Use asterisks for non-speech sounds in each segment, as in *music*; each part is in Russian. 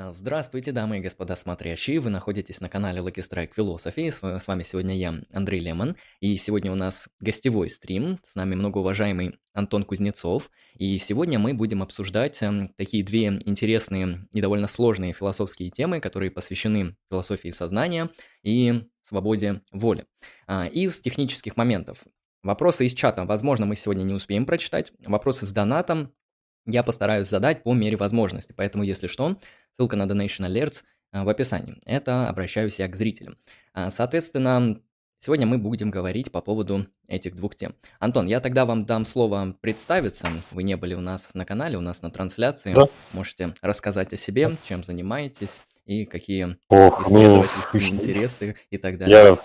А, Здравствуйте, дамы и господа смотрящие. Вы находитесь на канале Lucky Strike Philosophy. С ва- с вами сегодня я, Андрей Лемон. И сегодня у нас гостевой стрим. С нами многоуважаемый Антон Кузнецов. И сегодня мы будем обсуждать эм, такие две интересные и довольно сложные философские темы, которые посвящены философии сознания и свободе воли. А, Из технических моментов. Вопросы из чата, возможно, мы сегодня не успеем прочитать. Вопросы с донатом я постараюсь задать по мере возможности. Поэтому, если что, ссылка на Donation Alerts а, в описании. Это обращаюсь я к зрителям. А, Соответственно, сегодня мы будем говорить по поводу этих двух тем. Антон, я тогда вам дам слово представиться. Вы не были у нас на канале, у нас на трансляции. Да. Можете рассказать о себе, чем занимаетесь и какие Ох, ну, исследовательские *laughs* интересы и так далее. я,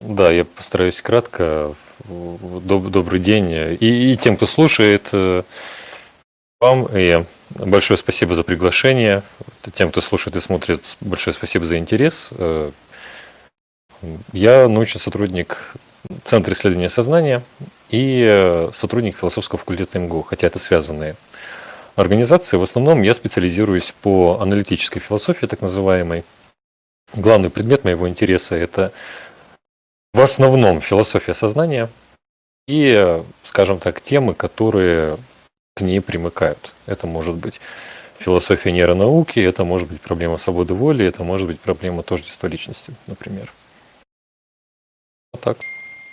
да, я постараюсь кратко. Доб- добрый день. И, и тем, кто слушает, э, вам и большое спасибо за приглашение. Тем, кто слушает и смотрит, большое спасибо за интерес. Э, Я научный сотрудник Центра исследования сознания и э, сотрудник философского факультета МГУ, хотя это связанные организации. В основном я специализируюсь по аналитической философии, так называемой. Главный предмет моего интереса – это в основном философия сознания и, э, скажем так, темы, которые к ней примыкают. Это может быть философия нейронауки, это может быть проблема свободы воли, это может быть проблема тождества личности, например. Вот так.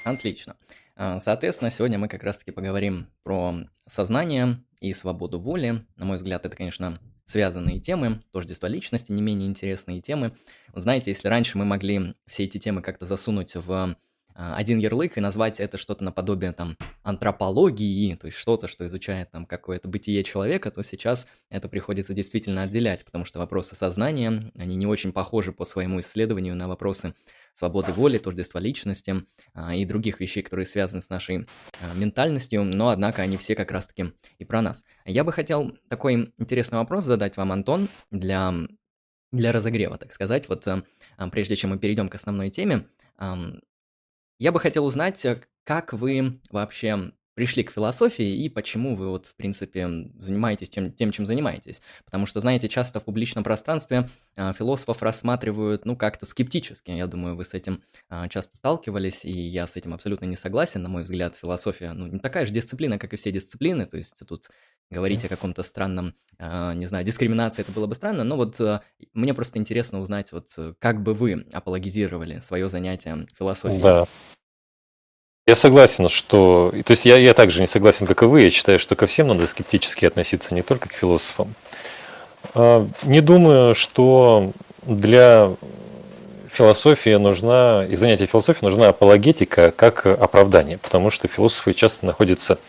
Отлично. А, Соответственно, сегодня мы как раз-таки поговорим про сознание и свободу воли. На мой взгляд, это, конечно, связанные темы, тождество личности, не менее интересные темы. Знаете, если раньше мы могли все эти темы как-то засунуть в один ярлык и назвать это что-то наподобие там антропологии, то есть что-то, что изучает там какое-то бытие человека, то сейчас это приходится действительно отделять, потому что вопросы сознания, они не очень похожи по своему исследованию на вопросы свободы воли, тождества личности а, и других вещей, которые связаны с нашей а, ментальностью, но однако они все как раз-таки и про нас. Я бы хотел такой интересный вопрос задать вам, Антон, для, для разогрева, так сказать. Вот а, а, прежде чем мы перейдем к основной теме, я бы хотел узнать, э, как вы вообще пришли к философии и почему вы вот, в принципе, занимаетесь тем, тем чем занимаетесь. Потому что, знаете, часто в публичном пространстве а, философов рассматривают, ну, как-то скептически. Я думаю, вы с этим а, часто сталкивались, и я с этим абсолютно не согласен. На мой взгляд, философия, ну, не такая же дисциплина, как и все дисциплины. То есть тут говорить о каком-то странном, а, не знаю, дискриминации, это было бы странно. Но вот а, мне просто интересно узнать, вот э, как бы вы апологизировали свое занятие философией. Да. Я согласен, что... То есть я, я также не согласен, как и вы. Я считаю, что ко всем надо скептически относиться, не только к философам. А, Не думаю, что для философии нужна, и занятия философией нужна апологетика как оправдание, потому что философы часто находятся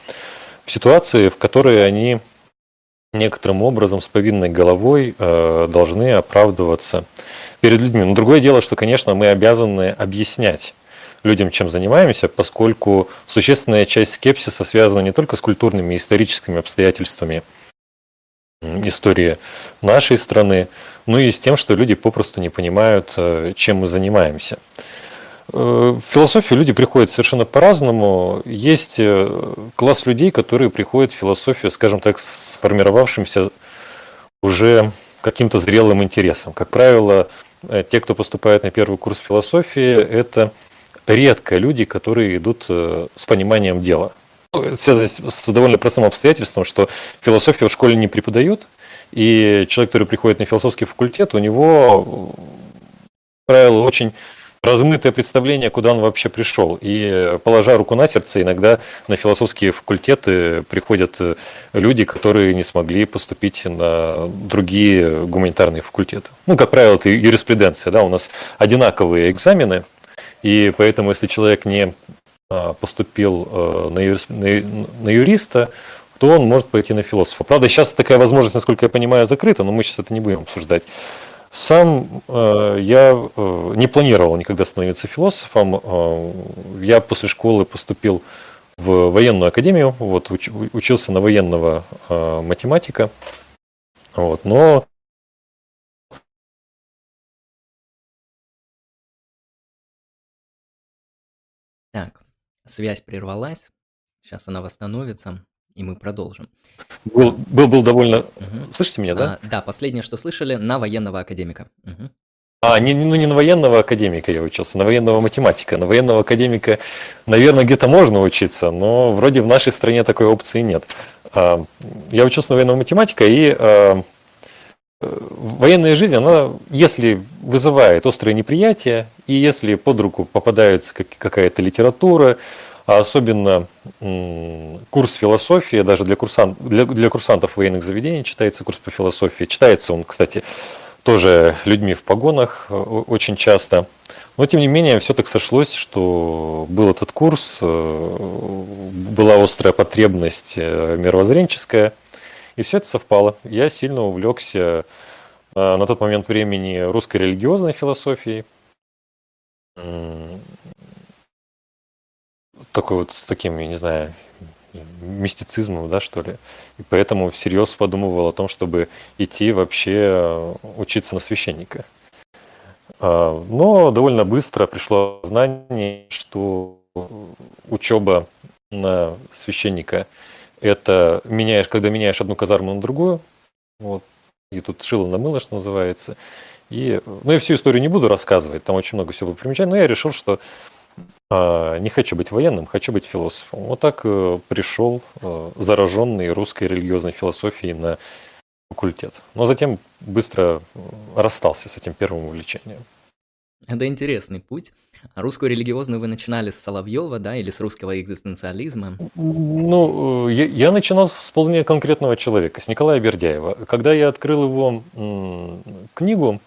в ситуации, в которой они некоторым образом с повинной головой э, должны оправдываться перед людьми. Но другое дело, что, конечно, мы обязаны объяснять людям, чем занимаемся, поскольку существенная часть скепсиса связана не только с культурными и историческими обстоятельствами истории нашей страны, но и с тем, что люди попросту не понимают, э, чем мы занимаемся. Э, В философию люди приходят совершенно по-разному. Есть э, класс людей, которые приходят в философию, скажем так, сформировавшимся уже каким-то зрелым интересом. Как правило, э, те, кто поступает на первый курс философии, это редко люди, которые идут с пониманием дела. Ну, связано с довольно простым обстоятельством, что философию в школе не преподают, и человек, который приходит на философский факультет, у него, как правило, очень размытое представление, куда он вообще пришел. И положа руку на сердце, иногда на философские факультеты приходят э, люди, которые не смогли поступить на другие гуманитарные факультеты. Ну, как правило, это юриспруденция, да, у нас одинаковые экзамены, и поэтому, если человек не а, поступил э, на, юрис- на ю- на юриста, то он может пойти на философа. Правда, сейчас такая возможность, насколько я понимаю, закрыта, но мы сейчас это не будем обсуждать. Сам э, я э, не планировал никогда становиться философом. Э, я после школы поступил в военную академию, вот, уч- учился на военного э, математика. Вот, но Так, связь прервалась. Сейчас она восстановится. И мы продолжим. Был, был, был довольно... Угу. Слышите меня, да? А, да, последнее, что слышали, на военного академика. Угу. А, не, ну не на военного академика я учился, на военного математика. На военного академика, наверное, где-то можно учиться, но вроде в нашей стране такой опции нет. А, я учился на военного математика, и а, военная жизнь, она, если вызывает острое неприятие, и если под руку попадается какая-то литература, а особенно курс философии, даже для, курсант, для, для курсантов военных заведений читается курс по философии. Читается он, кстати, тоже людьми в погонах э, очень часто. Но тем не менее, все так сошлось, что был этот курс, э, была острая потребность э, мировоззренческая, и все это совпало. Я сильно увлекся на тот момент времени русской религиозной философией, такой вот с таким, я не знаю, мистицизмом, да, что ли. И поэтому всерьез подумывал о том, чтобы идти вообще э, учиться на священника. А, но довольно быстро пришло знание, что учеба на священника это меняешь, когда меняешь одну казарму на другую. Вот. И тут шило на мыло, что называется. И, ну, я всю историю не буду рассказывать, там очень много всего примечательно, но я решил, что не хочу быть военным, хочу быть философом. Вот так э, пришел э, зараженный русской религиозной философией на факультет. Но затем быстро э, расстался с этим первым увлечением. Это интересный путь. А русскую религиозную вы начинали с Соловьева, да, или с русского экзистенциализма? Ну, я, я начинал с вполне конкретного человека, с Николая Бердяева. Когда я открыл его м, книгу,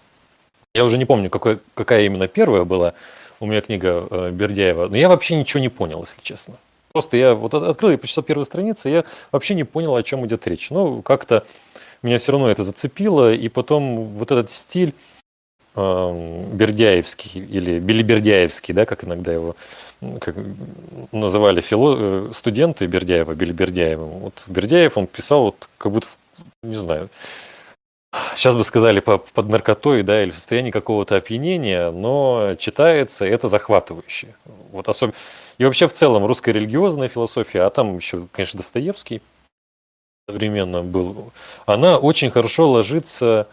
я уже не помню, какой, какая именно первая была, у меня книга э, Бердяева, но я вообще ничего не понял, если честно. Просто я вот открыл и прочитал первую страницу, я вообще не понял, о чем идет речь. Ну, как-то меня все равно это зацепило, и потом вот этот стиль э, Бердяевский или Белибердяевский, да, как иногда его как называли фило, э, студенты Бердяева, Белибердяевым. Вот Бердяев, он писал вот как будто, не знаю, сейчас бы сказали под наркотой, да, или в состоянии какого-то опьянения, но читается это захватывающе. Вот особенно и вообще в целом русская религиозная философия, а там еще, конечно, Достоевский современно был, она очень хорошо ложится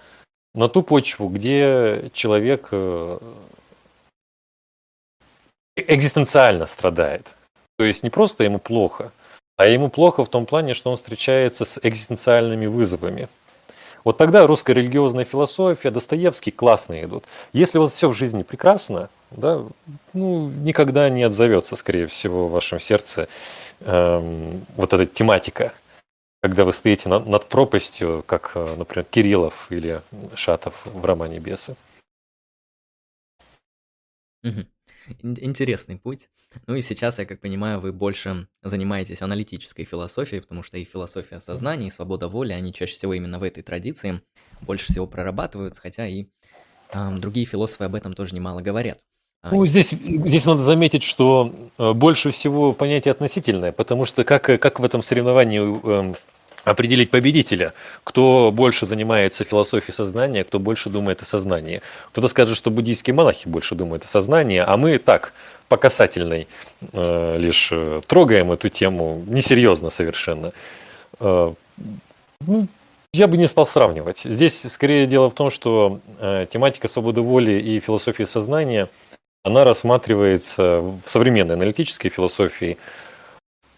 на ту почву, где человек э, экзистенциально страдает. То есть не просто ему плохо, а ему плохо в том плане, что он встречается с экзистенциальными вызовами – вот тогда русская религиозная философия, Достоевский классные идут. Если у вас все в жизни прекрасно, да, ну, никогда не отзовется, скорее всего, в вашем сердце эм, вот эта тематика, когда вы стоите над, над пропастью, как, э, например, Кириллов или Шатов в романе «Бесы». Угу. Интересный путь. Ну и сейчас, я как понимаю, вы больше занимаетесь аналитической философией, потому что и философия сознания, и свобода воли, они чаще всего именно в этой традиции больше всего прорабатываются, хотя и э, другие философы об этом тоже немало говорят. А, ну, здесь, здесь надо заметить, что э, больше всего понятие относительное, потому что как, как в этом соревновании эм, определить победителя, кто больше занимается философией сознания, кто больше думает о сознании. Кто-то скажет, что буддийские монахи больше думают о сознании, а мы так, по касательной, э, лишь э, трогаем эту тему, несерьезно совершенно. Э, ну, я бы не стал сравнивать. Здесь скорее дело в том, что тематика свободы воли и философии сознания, она рассматривается в современной аналитической философии –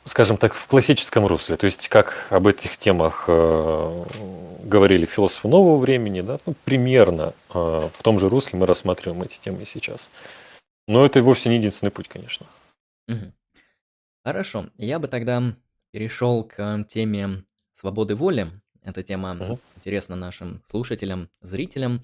скажем так, в классическом русле. То есть, как об этих темах э, говорили философы нового времени, да, ну, примерно э, в том же русле мы рассматриваем эти темы и сейчас. Но это вовсе не единственный путь, конечно. Угу. Хорошо. Я бы тогда перешел к теме свободы воли. Эта тема угу. интересна нашим слушателям, зрителям.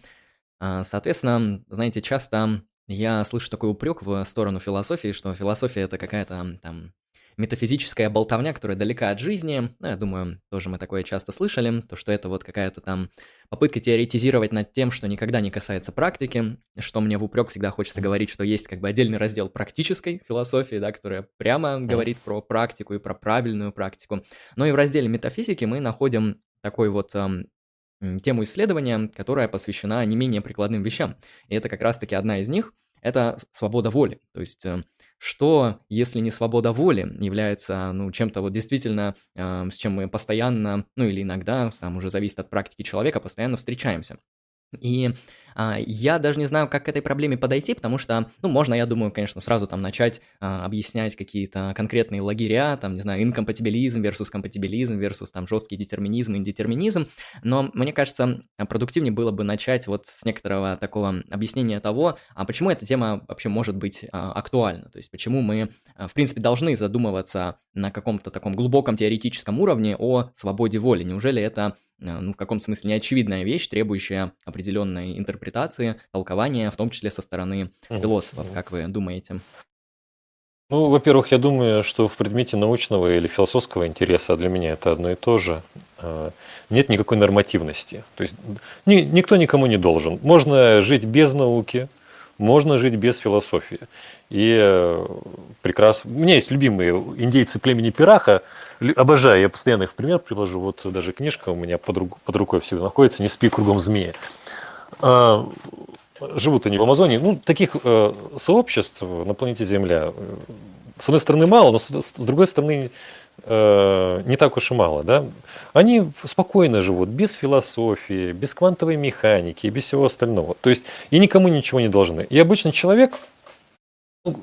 А, соответственно, знаете, часто я слышу такой упрек в сторону философии, что философия это какая-то там метафизическая болтовня, которая далека от жизни. Ну, я думаю, тоже мы такое часто слышали, то, что это вот какая-то там попытка теоретизировать над тем, что никогда не касается практики, что мне в упрек всегда хочется говорить, что есть как бы отдельный раздел практической философии, да, которая прямо говорит про практику и про правильную практику. Но и в разделе метафизики мы находим такой вот эм, тему исследования, которая посвящена не менее прикладным вещам. И это как раз-таки одна из них — это свобода воли. То есть э, что, если не свобода воли, является, ну, чем-то вот действительно, э, с чем мы постоянно, ну, или иногда, там уже зависит от практики человека, постоянно встречаемся. И а, я даже не знаю, как к этой проблеме подойти, потому что, ну, можно, я думаю, конечно, сразу там начать а, объяснять какие-то конкретные лагеря, там, не знаю, инкомпатибилизм versus компатибилизм versus там жесткий детерминизм, индетерминизм, но мне кажется, продуктивнее было бы начать вот с некоторого такого объяснения того, а почему эта тема вообще может быть а, актуальна, то есть почему мы, а, в принципе, должны задумываться на каком-то таком глубоком теоретическом уровне о свободе воли. Неужели это ну, в каком смысле неочевидная вещь, требующая определенной интерпретации, толкования, в том числе со стороны философов, как вы думаете? Ну, во-первых, я думаю, что в предмете научного или философского интереса, а для меня это одно и то же, э, нет никакой нормативности. То есть ни, никто никому не должен. Можно жить без науки, можно жить без философии. И э, прекрасно. У меня есть любимые индейцы племени Пираха. Обожаю, я постоянно их пример привожу. Вот даже книжка у меня под, рук, под рукой всегда находится «Не спи кругом змея». А, живут они в Амазонии. Ну, таких э, сообществ на планете Земля, э, с одной стороны, мало, но с другой стороны, э, не так уж и мало. Да? Они спокойно живут, без философии, без квантовой механики, без всего остального. То есть, и никому ничего не должны. И обычный человек, ну,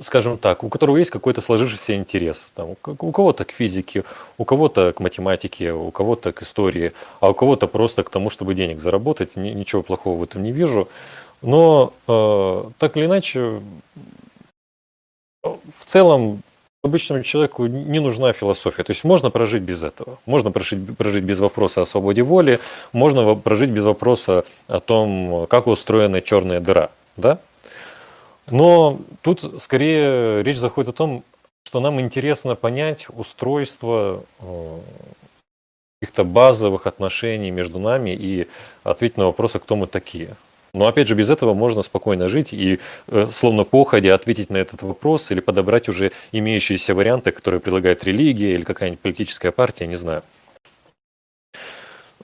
скажем так, у которого есть какой-то сложившийся интерес. Там, у кого-то к физике, у кого-то к математике, у кого-то к истории, а у кого-то просто к тому, чтобы денег заработать. Ничего плохого в этом не вижу. Но э, так или иначе, в целом обычному человеку не нужна философия. То есть можно прожить без этого. Можно прожить, прожить без вопроса о свободе воли, можно прожить без вопроса о том, как устроена черная дыра. Да? Но тут скорее речь заходит о том, что нам интересно понять устройство э, каких-то базовых отношений между нами и ответить на вопрос, а кто мы такие. Но опять же, без этого можно спокойно жить и э, словно походе ответить на этот вопрос или подобрать уже имеющиеся варианты, которые предлагает религия или какая-нибудь политическая партия, не знаю.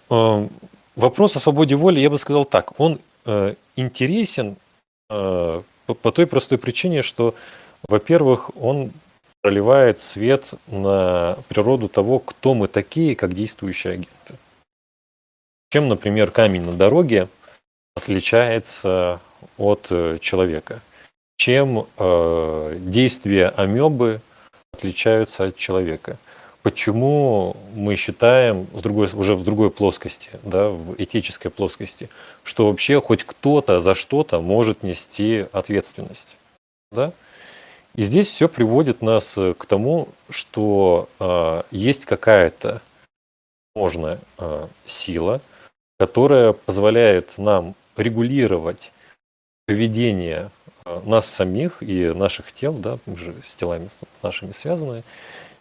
Э, вопрос о свободе воли, я бы сказал так, он э, интересен по, по той простой причине, что, во-первых, он проливает свет на природу того, кто мы такие, как действующие агенты. Чем, например, камень на дороге отличается от э, человека? Чем э, действия амебы отличаются от человека? Почему мы считаем с другой, уже в другой плоскости, да, в этической плоскости, что вообще хоть кто-то за что-то может нести ответственность? Да? И здесь все приводит нас к тому, что э, есть какая-то возможная э, сила, которая позволяет нам регулировать поведение э, нас самих и наших тел, да, мы же с телами нашими связаны,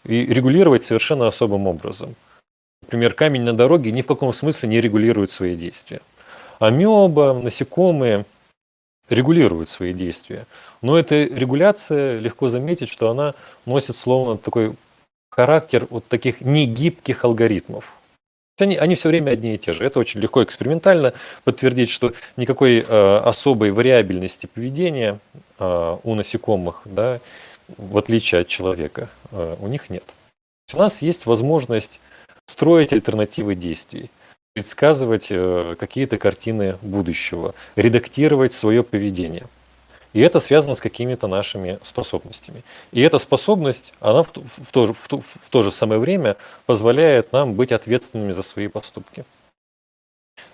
и регулировать совершенно особым образом. Например, камень на дороге ни в каком смысле не регулирует свои действия. Амеба, насекомые регулируют свои действия. Но эта регуляция, легко заметить, что она носит словно такой характер вот таких негибких алгоритмов. Они, они все время одни и те же. Это очень легко экспериментально подтвердить, что никакой э, особой вариабельности поведения э, у насекомых, да, в отличие от человека, э, у них нет. У нас есть возможность строить альтернативы действий, предсказывать э, какие-то картины будущего, редактировать свое поведение – и это связано с какими-то нашими способностями. И эта способность, она в, в, то, в, то, в то же самое время позволяет нам быть ответственными за свои поступки.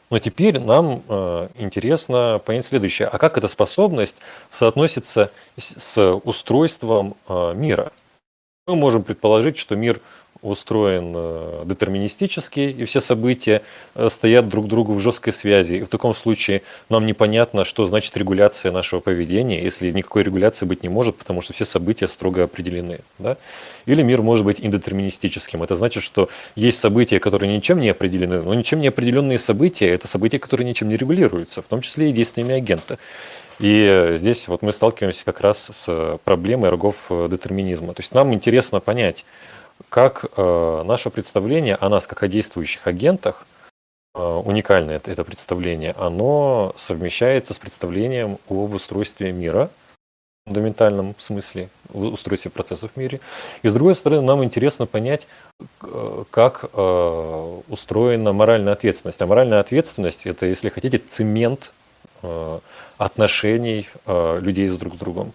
Но теперь нам э, интересно понять следующее. А как эта способность соотносится с, с устройством э, мира? Мы можем предположить, что мир устроен э, детерминистически, и все события э, стоят друг другу в жесткой связи. И в таком случае нам непонятно, что значит регуляция нашего поведения, если никакой регуляции быть не может, потому что все события строго определены. Да? Или мир может быть индетерминистическим. Это значит, что есть события, которые ничем не определены, но ничем не определенные события – это события, которые ничем не регулируются, в том числе и действиями агента. И э, здесь вот мы сталкиваемся как раз с проблемой рогов детерминизма. То есть нам интересно понять, как э, наше представление о нас как о действующих агентах, э, уникальное это, это представление, оно совмещается с представлением об устройстве мира фундаментальном смысле в устройстве процессов в мире. И с другой стороны, нам интересно понять, как э, устроена моральная ответственность. А моральная ответственность – это, если хотите, цемент э, отношений э, людей с друг с другом.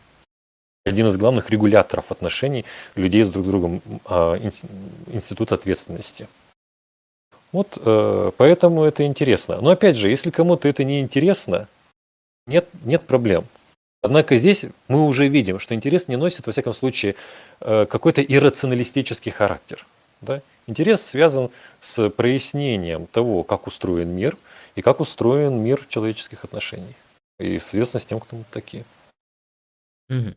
Один из главных регуляторов отношений людей с друг другом – институт ответственности. Вот поэтому это интересно. Но опять же, если кому-то это не интересно, нет, нет проблем. Однако здесь мы уже видим, что интерес не носит, во всяком случае, э, какой-то иррационалистический характер. Да? Интерес связан с прояснением того, как устроен мир и как устроен мир человеческих отношений. И, соответственно, с тем, кто мы такие. Угу.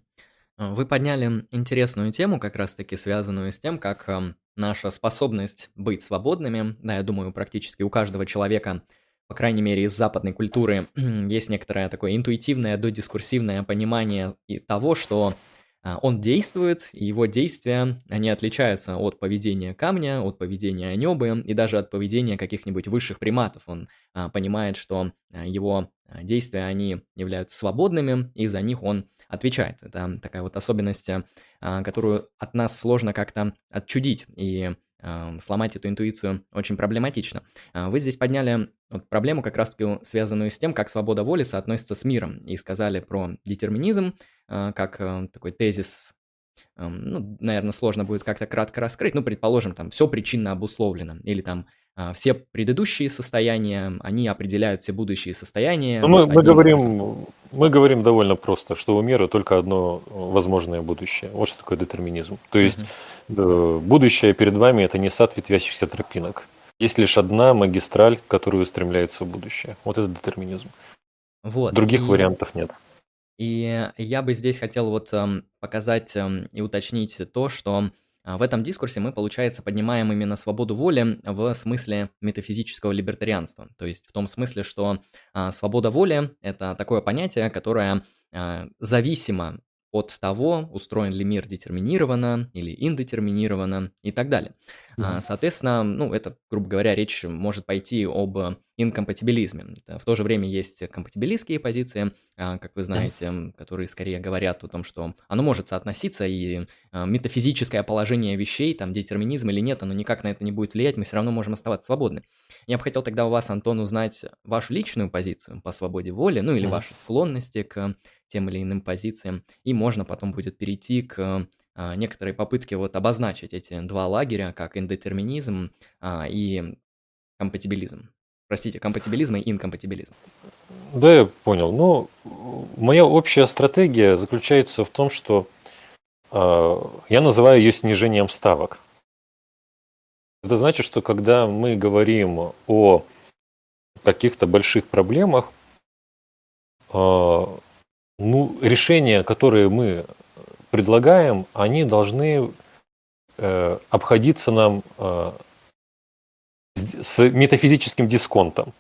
Вы подняли интересную тему, как раз-таки связанную с тем, как эм, наша способность быть свободными, да, я думаю, практически у каждого человека – по крайней мере, из западной культуры *clears throat* есть некоторое такое интуитивное додискурсивное понимание и того, что а, он действует, и его действия, они отличаются от поведения камня, от поведения анебы и даже от поведения каких-нибудь высших приматов. Он а, понимает, что а, его действия, они являются свободными, и за них он отвечает. Это такая вот особенность, которую от нас сложно как-то отчудить. И сломать эту интуицию очень проблематично. А, вы здесь подняли вот проблему, как раз-таки связанную с тем, как свобода воли соотносится с миром, и сказали про детерминизм, а, как э, такой тезис ну, наверное, сложно будет как-то кратко раскрыть, ну, предположим, там, все причинно обусловлено, или там а, все предыдущие состояния, они определяют все будущие состояния. Ну, мы, мы, говорим, мы говорим довольно просто, что у мира только одно возможное будущее. Вот что такое детерминизм. То есть uh-huh. будущее перед вами это не сад ветвящихся тропинок. Есть лишь одна магистраль, которую устремляется в будущее. Вот это детерминизм. Вот. Других и... вариантов нет. И я бы здесь хотел вот эм, показать эм, и уточнить то, что а, в этом дискурсе мы, получается, поднимаем именно свободу воли в смысле метафизического либертарианства. То есть в том смысле, что а, свобода воли – это такое понятие, которое а, зависимо от того, устроен ли мир детерминированно или индетерминированно и так далее. Mm-hmm. Соответственно, ну, это, грубо говоря, речь может пойти об инкомпатибилизме. В то же время есть компатибилистские позиции, а, как вы знаете, которые скорее говорят о том, что оно может соотноситься, и а, метафизическое положение вещей, там, детерминизм или нет, оно никак на это не будет влиять, мы все равно можем оставаться свободны. Я бы хотел тогда у вас, Антон, узнать вашу личную позицию по свободе воли, ну или ваши склонности к тем или иным позициям, и можно потом будет перейти к а, некоторой попытке вот обозначить эти два лагеря, как индетерминизм и компатибилизм. Простите, компатибилизм и инкомпатибилизм. Да, я понял. Ну, моя общая стратегия заключается в том, что э, я называю ее снижением ставок. Это значит, что когда мы говорим о каких-то больших проблемах, э, ну, решения, которые мы предлагаем, они должны э, обходиться нам э, с метафизическим дисконтом,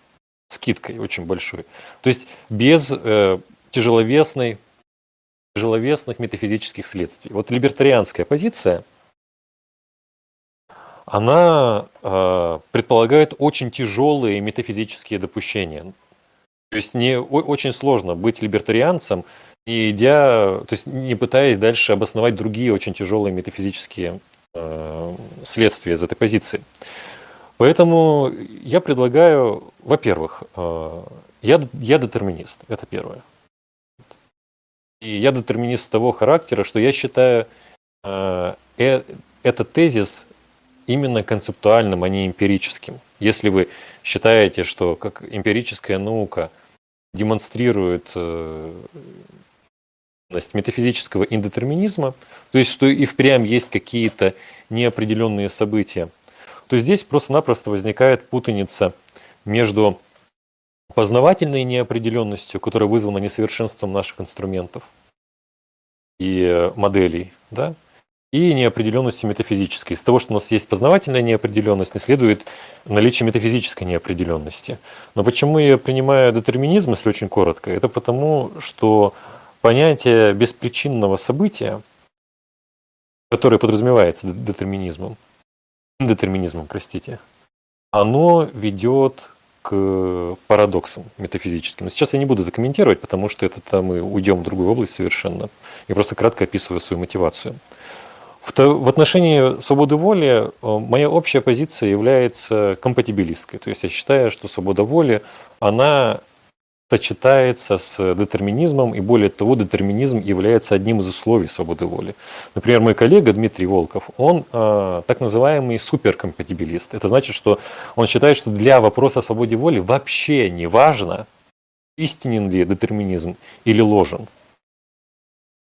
скидкой очень большой. То есть без э, тяжеловесной, тяжеловесных метафизических следствий. Вот либертарианская позиция, она э, предполагает очень тяжелые метафизические допущения. То есть не очень сложно быть либертарианцем, не идя, то есть не пытаясь дальше обосновать другие очень тяжелые метафизические э, следствия из этой позиции. Поэтому я предлагаю, во-первых, э, я, я детерминист, это первое. И я детерминист того характера, что я считаю э, э, этот тезис именно концептуальным, а не эмпирическим. Если вы считаете, что как эмпирическая наука демонстрирует э, метафизического индетерминизма, то есть что и впрямь есть какие-то неопределенные события, то здесь просто-напросто возникает путаница между познавательной неопределенностью, которая вызвана несовершенством наших инструментов и моделей, да, и неопределенностью метафизической. Из того, что у нас есть познавательная неопределенность, не следует наличие метафизической неопределенности. Но почему я принимаю детерминизм, если очень коротко, это потому, что понятие беспричинного события, которое подразумевается детерминизмом, детерминизмом, простите, оно ведет к парадоксам метафизическим. Сейчас я не буду комментировать, потому что это там мы уйдем в другую область совершенно. Я просто кратко описываю свою мотивацию. В отношении свободы воли э, моя общая позиция является компатибилистской. То есть я считаю, что свобода воли, она сочетается с детерминизмом, и более того, детерминизм является одним из условий свободы воли. Например, мой коллега Дмитрий Волков, он э, так называемый суперкомпатибилист. Это значит, что он считает, что для вопроса о свободе воли вообще не важно, истинен ли детерминизм или ложен.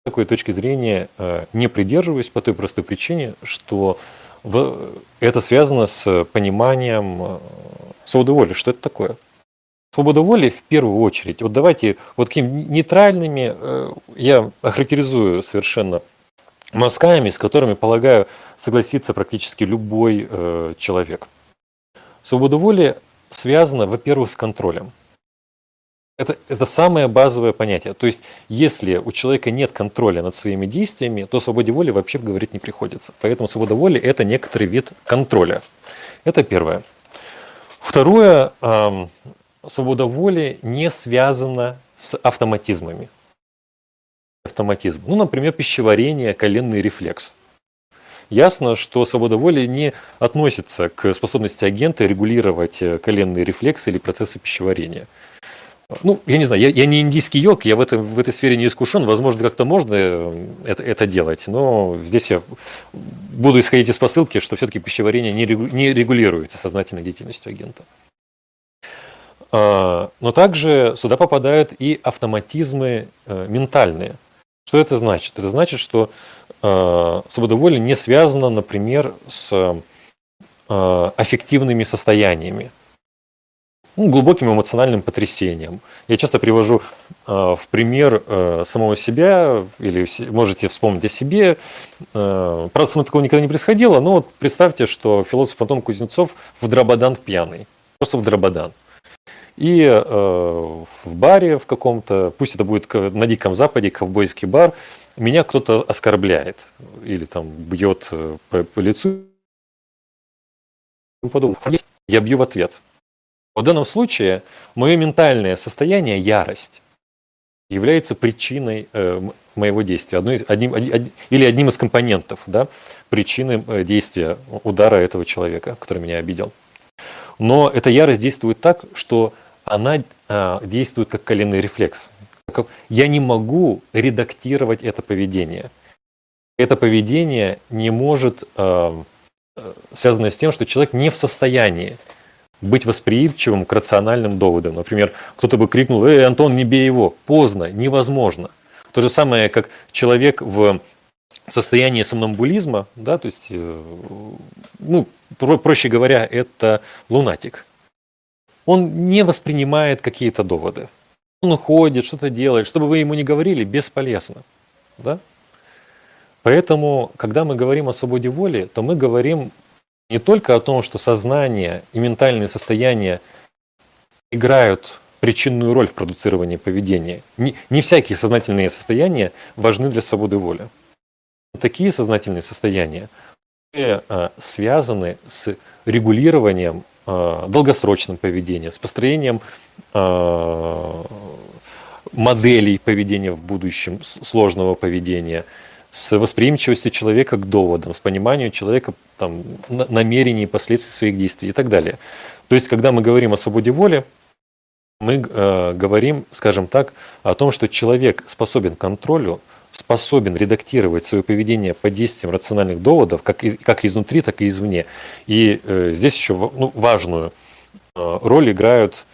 Такой точки зрения э, не придерживаюсь по той простой причине, что в, это связано с пониманием э, свободы воли. Что это такое? Свобода воли в первую очередь. Вот давайте вот какими нейтральными э, я охарактеризую совершенно мазками, с которыми, полагаю, согласится практически любой э, человек. Свобода воли связана, во-первых, с контролем. Это, это самое базовое понятие. То есть, если у человека нет контроля над своими действиями, то свободе воли вообще говорить не приходится. Поэтому свобода воли – это некоторый вид контроля. Это первое. Второе, свобода воли не связана с автоматизмами. Автоматизм. Ну, например, пищеварение, коленный рефлекс. Ясно, что свобода воли не относится к способности агента регулировать э, коленные рефлексы или процессы пищеварения. Ну, я не знаю, я, я не индийский йог, я в, этом, в этой сфере не искушен, возможно, как-то можно э, это, это делать, но здесь я буду исходить из посылки, что все-таки пищеварение не, не регулируется сознательной деятельностью агента. А, но также сюда попадают и автоматизмы э, ментальные. Что это значит? Это значит, что а, свобода воли не связана, например, с а, аффективными состояниями, ну, глубоким эмоциональным потрясением. Я часто привожу в пример э, самого себя, или можете вспомнить о себе. Э, правда, со мной такого никогда не происходило, но вот представьте, что философ Антон Кузнецов в Драбадан пьяный. Просто в Драбадан. И э, в баре в каком-то, пусть это будет на Диком Западе, ковбойский бар, меня кто-то оскорбляет или там бьет э, по, по лицу. Я бью в ответ. В данном случае мое ментальное состояние, ярость, является причиной э, моего действия, одной, одним, один, или одним из компонентов да, причины э, действия удара этого человека, который меня обидел. Но эта ярость действует так, что она а, действует как коленный рефлекс. Я не могу редактировать это поведение. Это поведение не может а, связано с тем, что человек не в состоянии быть восприимчивым к рациональным доводам. Например, кто-то бы крикнул, «Эй, Антон, не бей его!» Поздно, невозможно. То же самое, как человек в состоянии сомнамбулизма, да, то есть, э, ну, проще говоря, это лунатик он не воспринимает какие-то доводы. Он уходит, что-то делает. Что бы вы ему ни говорили, бесполезно. Да? Поэтому, когда мы говорим о свободе воли, то мы говорим не только о том, что сознание и ментальные состояния играют причинную роль в продуцировании поведения. Не, не всякие сознательные состояния важны для свободы воли. Такие сознательные состояния э, связаны с регулированием долгосрочном поведении, с построением э, моделей поведения в будущем, сложного поведения, с восприимчивостью человека к доводам, с пониманием человека там, намерений, последствий своих действий и так далее. То есть, когда мы говорим о свободе воли, мы э, говорим, скажем так, о том, что человек способен к контролю способен редактировать свое поведение под действием рациональных доводов, как, из, как изнутри, так и извне. И э, здесь еще ну, важную э, роль играют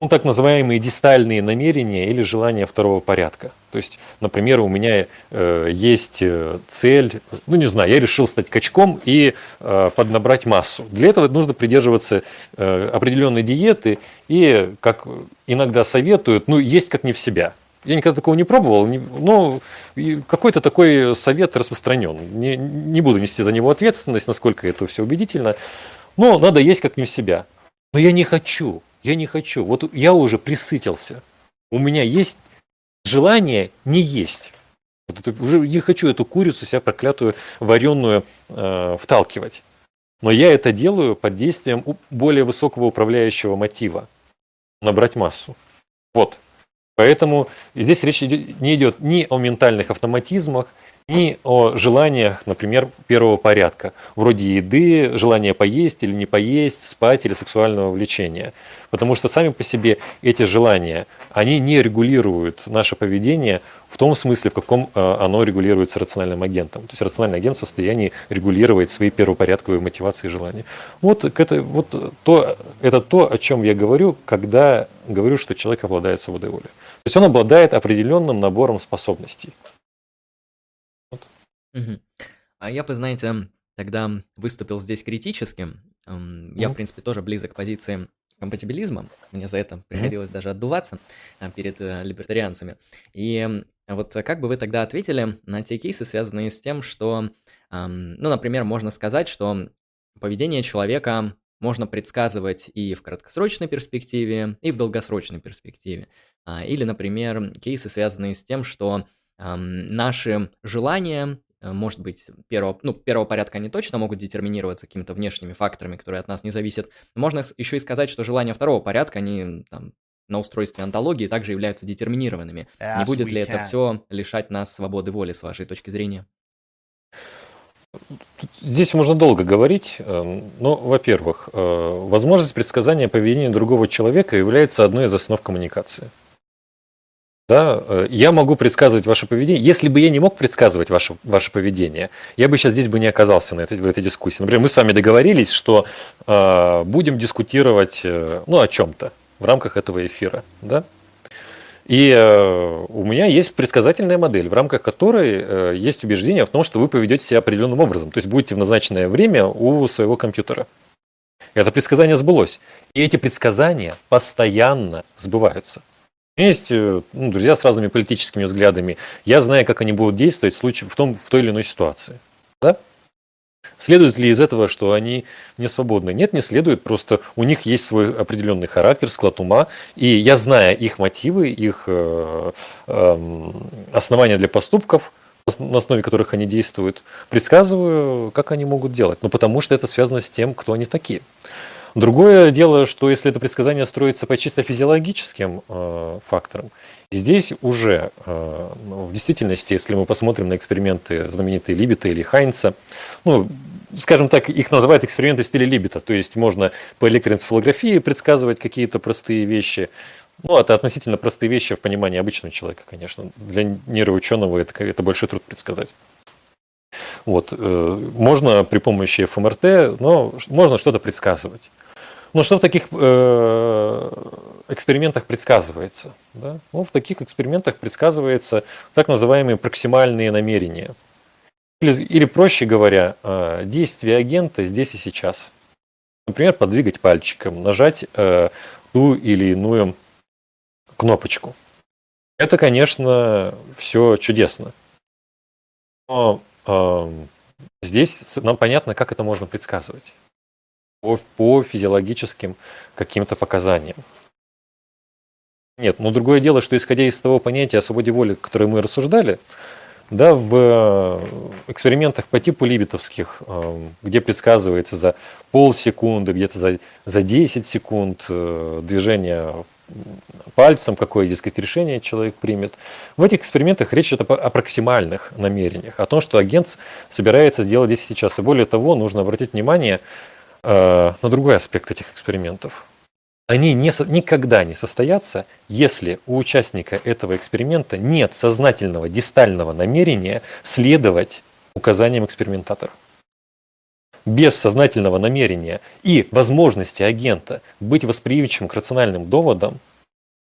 ну, так называемые дистальные намерения или желания второго порядка. То есть, например, у меня э, есть э, цель, ну не знаю, я решил стать качком и э, поднабрать массу. Для этого нужно придерживаться э, определенной диеты и, как иногда советуют, ну есть как не в себя. Я никогда такого не пробовал, но какой-то такой совет распространен. Не, не буду нести за него ответственность, насколько это все убедительно. Но надо есть как не в себя. Но я не хочу, я не хочу. Вот я уже присытился. У меня есть желание не есть. Вот это, уже не хочу эту курицу себя проклятую вареную э, вталкивать. Но я это делаю под действием более высокого управляющего мотива. набрать массу. Вот. Поэтому здесь речь не идет ни о ментальных автоматизмах, ни о желаниях, например, первого порядка, вроде еды, желания поесть или не поесть, спать или сексуального влечения. Потому что сами по себе эти желания, они не регулируют наше поведение в том смысле, в каком э, оно регулируется рациональным агентом. То есть рациональный агент в состоянии регулировать свои первопорядковые мотивации и желания. Вот, это, вот то, это то, о чем я говорю, когда говорю, что человек обладает свободой воли. То есть он обладает определенным набором способностей. Мгм. А я бы, знаете, тогда выступил здесь критически. Я, в принципе, тоже близок к позиции компатибилизма. Мне за это приходилось даже отдуваться а, перед э, либертарианцами. И вот как бы вы тогда ответили на те кейсы, связанные с тем, что, ну, например, можно сказать, что поведение человека можно предсказывать и в краткосрочной перспективе, и в долгосрочной перспективе. А, или, например, кейсы, связанные с тем, что наши желания может быть, первого, ну, первого порядка они точно могут детерминироваться какими-то внешними факторами, которые от нас не зависят. Можно еще и сказать, что желания второго порядка, они там, на устройстве антологии также являются детерминированными. Yes, не будет ли это все лишать нас свободы воли, с вашей точки зрения? Здесь можно долго говорить, эм, но, во-первых, э, возможность предсказания поведения другого человека является одной из основ коммуникации. Да, э, я могу предсказывать ваше поведение. Если бы я не мог предсказывать ваше, ваше поведение, я бы сейчас здесь бы не оказался на этой, в этой дискуссии. Например, мы с вами договорились, что э, будем дискутировать э, ну, о чем-то в рамках этого эфира. Да? И э, у меня есть предсказательная модель, в рамках которой э, есть убеждение в том, что вы поведете себя определенным образом. То есть будете в назначенное время у своего компьютера. Это предсказание сбылось. И эти предсказания постоянно сбываются есть э, ну, друзья с разными политическими взглядами. Я знаю, как они будут действовать в, случае, в, том, в той или иной ситуации. Да? Следует ли из этого, что они не свободны? Нет, не следует. Просто у них есть свой определенный характер, склад ума. И я, зная их мотивы, их э, э, основания для поступков, на основе которых они действуют, предсказываю, как они могут делать. Ну, потому что это связано с тем, кто они такие. Другое дело, что если это предсказание строится по чисто физиологическим э, факторам, и здесь уже э, в действительности, если мы посмотрим на эксперименты знаменитые Либета или Хайнца, ну, скажем так, их называют эксперименты в стиле Либета, то есть можно по электроэнцефалографии предсказывать какие-то простые вещи, ну, это относительно простые вещи в понимании обычного человека, конечно. Для нейроученого это, это большой труд предсказать. Вот. Э, можно при помощи ФМРТ, но можно что-то предсказывать. Но что в таких э, экспериментах предсказывается? Да? Ну, в таких экспериментах предсказывается так называемые проксимальные намерения. Или, или проще говоря, э, действие агента здесь и сейчас. Например, подвигать пальчиком, нажать э, ту или иную кнопочку. Это, конечно, все чудесно. Но э, здесь нам понятно, как это можно предсказывать по, по физиологическим каким-то показаниям. Нет, но другое дело, что исходя из того понятия о свободе воли, которое мы рассуждали, да, в э, экспериментах по типу либетовских, э, где предсказывается за полсекунды, где-то за, за 10 секунд э, движение пальцем, какое, дескать, решение человек примет. В этих экспериментах речь идет о проксимальных намерениях, о том, что агент собирается сделать здесь и сейчас. И более того, нужно обратить внимание, на другой аспект этих экспериментов. Они не, никогда не состоятся, если у участника этого эксперимента нет сознательного дистального намерения следовать указаниям экспериментатора. Без сознательного намерения и возможности агента быть восприимчивым к рациональным доводам,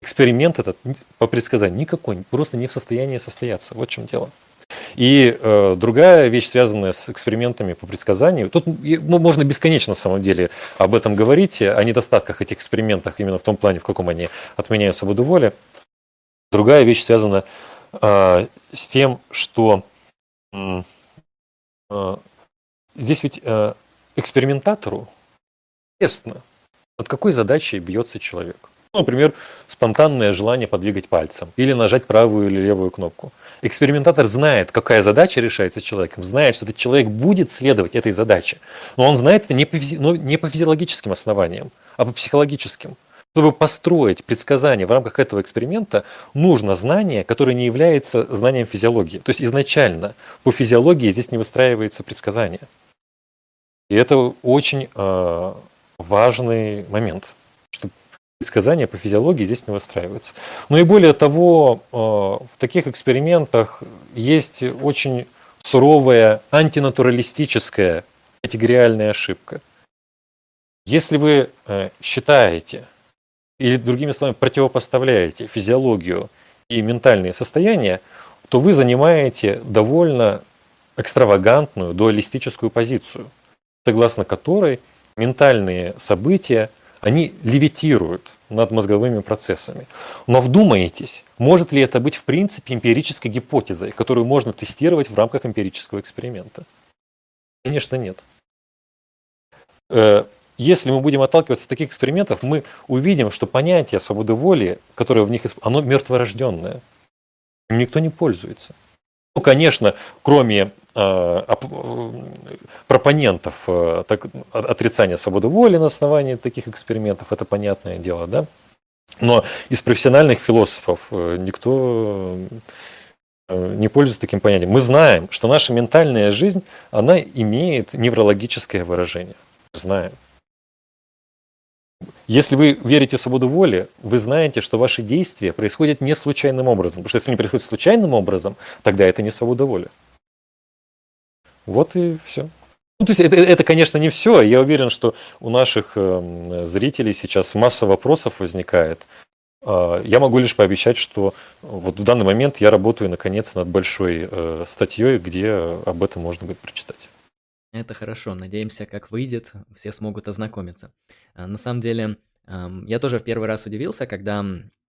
эксперимент этот по предсказанию никакой, просто не в состоянии состояться. Вот в чем дело. И э, другая вещь, связанная с экспериментами по предсказанию, тут ну, можно бесконечно на самом деле об этом говорить, о недостатках этих экспериментов именно в том плане, в каком они отменяют свободу воли. Другая вещь связана э, с тем, что э, здесь ведь э, экспериментатору известно, над какой задачей бьется человек. Ну, например, спонтанное желание подвигать пальцем или нажать правую или левую кнопку. Экспериментатор знает, какая задача решается человеком, знает, что этот человек будет следовать этой задаче. Но он знает это не по, физи... ну, не по физиологическим основаниям, а по психологическим. Чтобы построить предсказание в рамках этого эксперимента, нужно знание, которое не является знанием физиологии. То есть изначально по физиологии здесь не выстраивается предсказание. И это очень э, важный момент, что предсказания по физиологии здесь не выстраиваются. Но и более того, э, в таких экспериментах есть очень суровая антинатуралистическая категориальная ошибка. Если вы э, считаете, или другими словами противопоставляете физиологию и ментальные состояния, то вы занимаете довольно экстравагантную дуалистическую позицию, согласно которой ментальные события, они левитируют над мозговыми процессами. Но вдумайтесь, может ли это быть в принципе эмпирической гипотезой, которую можно тестировать в рамках эмпирического эксперимента? Конечно, нет. Э, если мы будем отталкиваться от таких экспериментов, мы увидим, что понятие свободы воли, которое в них, оно мертворожденное. Никто не пользуется. Ну, конечно, кроме э, пропонентов э, так, отрицания свободы воли на основании таких экспериментов, это понятное дело, да? Но из профессиональных философов э, никто э, не пользуется таким понятием. Мы знаем, что наша ментальная жизнь, она имеет неврологическое выражение. Знаем. Если вы верите в свободу воли, вы знаете, что ваши действия происходят не случайным образом. Потому что если они происходят случайным образом, тогда это не свобода воли. Вот и все. Ну, то есть это, это, конечно, не все. Я уверен, что у наших э, зрителей сейчас масса вопросов возникает. Э, я могу лишь пообещать, что вот в данный момент я работаю, наконец, над большой э, статьей, где об этом можно будет прочитать. Это хорошо, надеемся, как выйдет, все смогут ознакомиться. А, на самом деле, я тоже в первый раз удивился, когда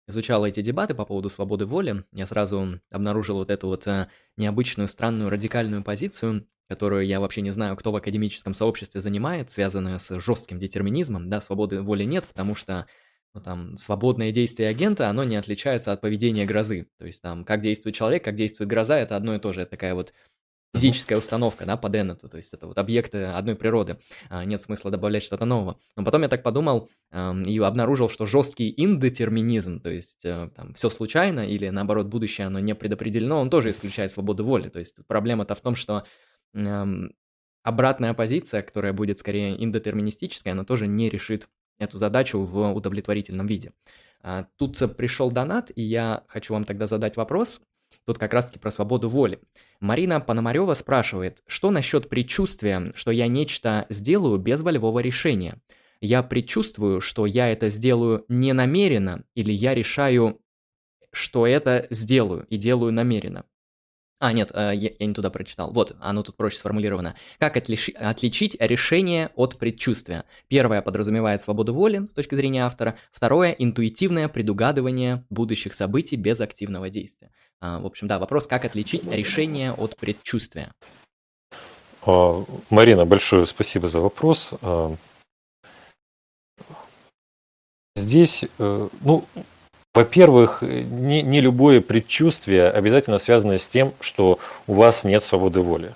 изучал эти дебаты по поводу свободы воли. Я сразу обнаружил вот эту вот а, необычную, странную, радикальную позицию, которую я вообще не знаю, кто в академическом сообществе занимает, связанную с жестким детерминизмом. Да, свободы воли нет, потому что ну, там, свободное действие агента, оно не отличается от поведения грозы. То есть там, как действует человек, как действует гроза, это одно и то же. Это такая вот физическая установка, да, по Деннету, то есть это вот объекты одной природы, а, нет смысла добавлять что-то нового. Но потом я так подумал и обнаружил, что жесткий индетерминизм, то есть э, там все случайно или наоборот будущее оно не предопределено, он тоже исключает свободу воли. То есть проблема-то в том, что обратная позиция, которая будет скорее индетерминистическая, она тоже не решит эту задачу в удовлетворительном виде. А, тут пришел донат, и я хочу вам тогда задать вопрос. Тут как раз-таки про свободу воли. Марина Пономарева спрашивает, что насчет предчувствия, что я нечто сделаю без волевого решения? Я предчувствую, что я это сделаю не намеренно, или я решаю, что это сделаю и делаю намеренно. А, нет, э, я, я не туда прочитал. Вот, оно тут проще сформулировано. Как отличи, отличить решение от предчувствия? Первое подразумевает свободу воли с точки зрения автора. Второе – интуитивное предугадывание будущих событий без активного действия. А, в общем, да, вопрос, как отличить решение от предчувствия? А, Марина, большое спасибо за вопрос. А, здесь, э, ну, во-первых, не, не любое предчувствие обязательно связано с тем, что у вас нет свободы воли.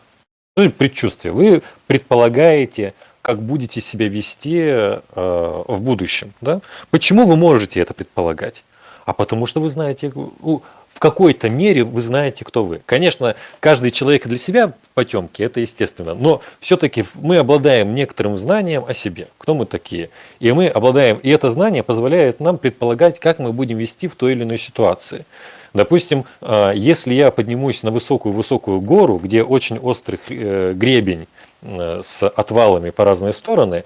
Ну, предчувствие. Вы предполагаете, как будете себя вести э, в будущем. Да? Почему вы можете это предполагать? А потому что вы знаете, в какой-то мере вы знаете, кто вы. Конечно, каждый человек для себя потемки, это естественно, но все-таки мы обладаем некоторым знанием о себе, кто мы такие. И мы обладаем, и это знание позволяет нам предполагать, как мы будем вести в той или иной ситуации. Допустим, а, если я поднимусь на высокую-высокую гору, где очень острый э, гребень э, с отвалами по разные стороны,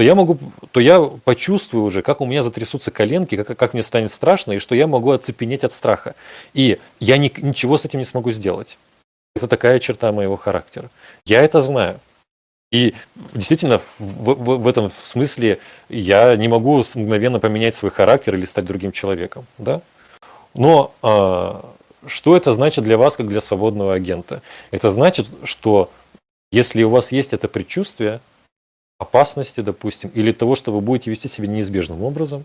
то я могу, то я почувствую уже, как у меня затрясутся коленки, как, как мне станет страшно, и что я могу оцепенеть от страха. И я ни, ничего с этим не смогу сделать. Это такая черта моего характера. Я это знаю. И действительно, в, в, в этом смысле я не могу мгновенно поменять свой характер или стать другим человеком. Да? Но а, что это значит для вас, как для свободного агента? Это значит, что если у вас есть это предчувствие, опасности, допустим, или того, что вы будете вести себя неизбежным образом,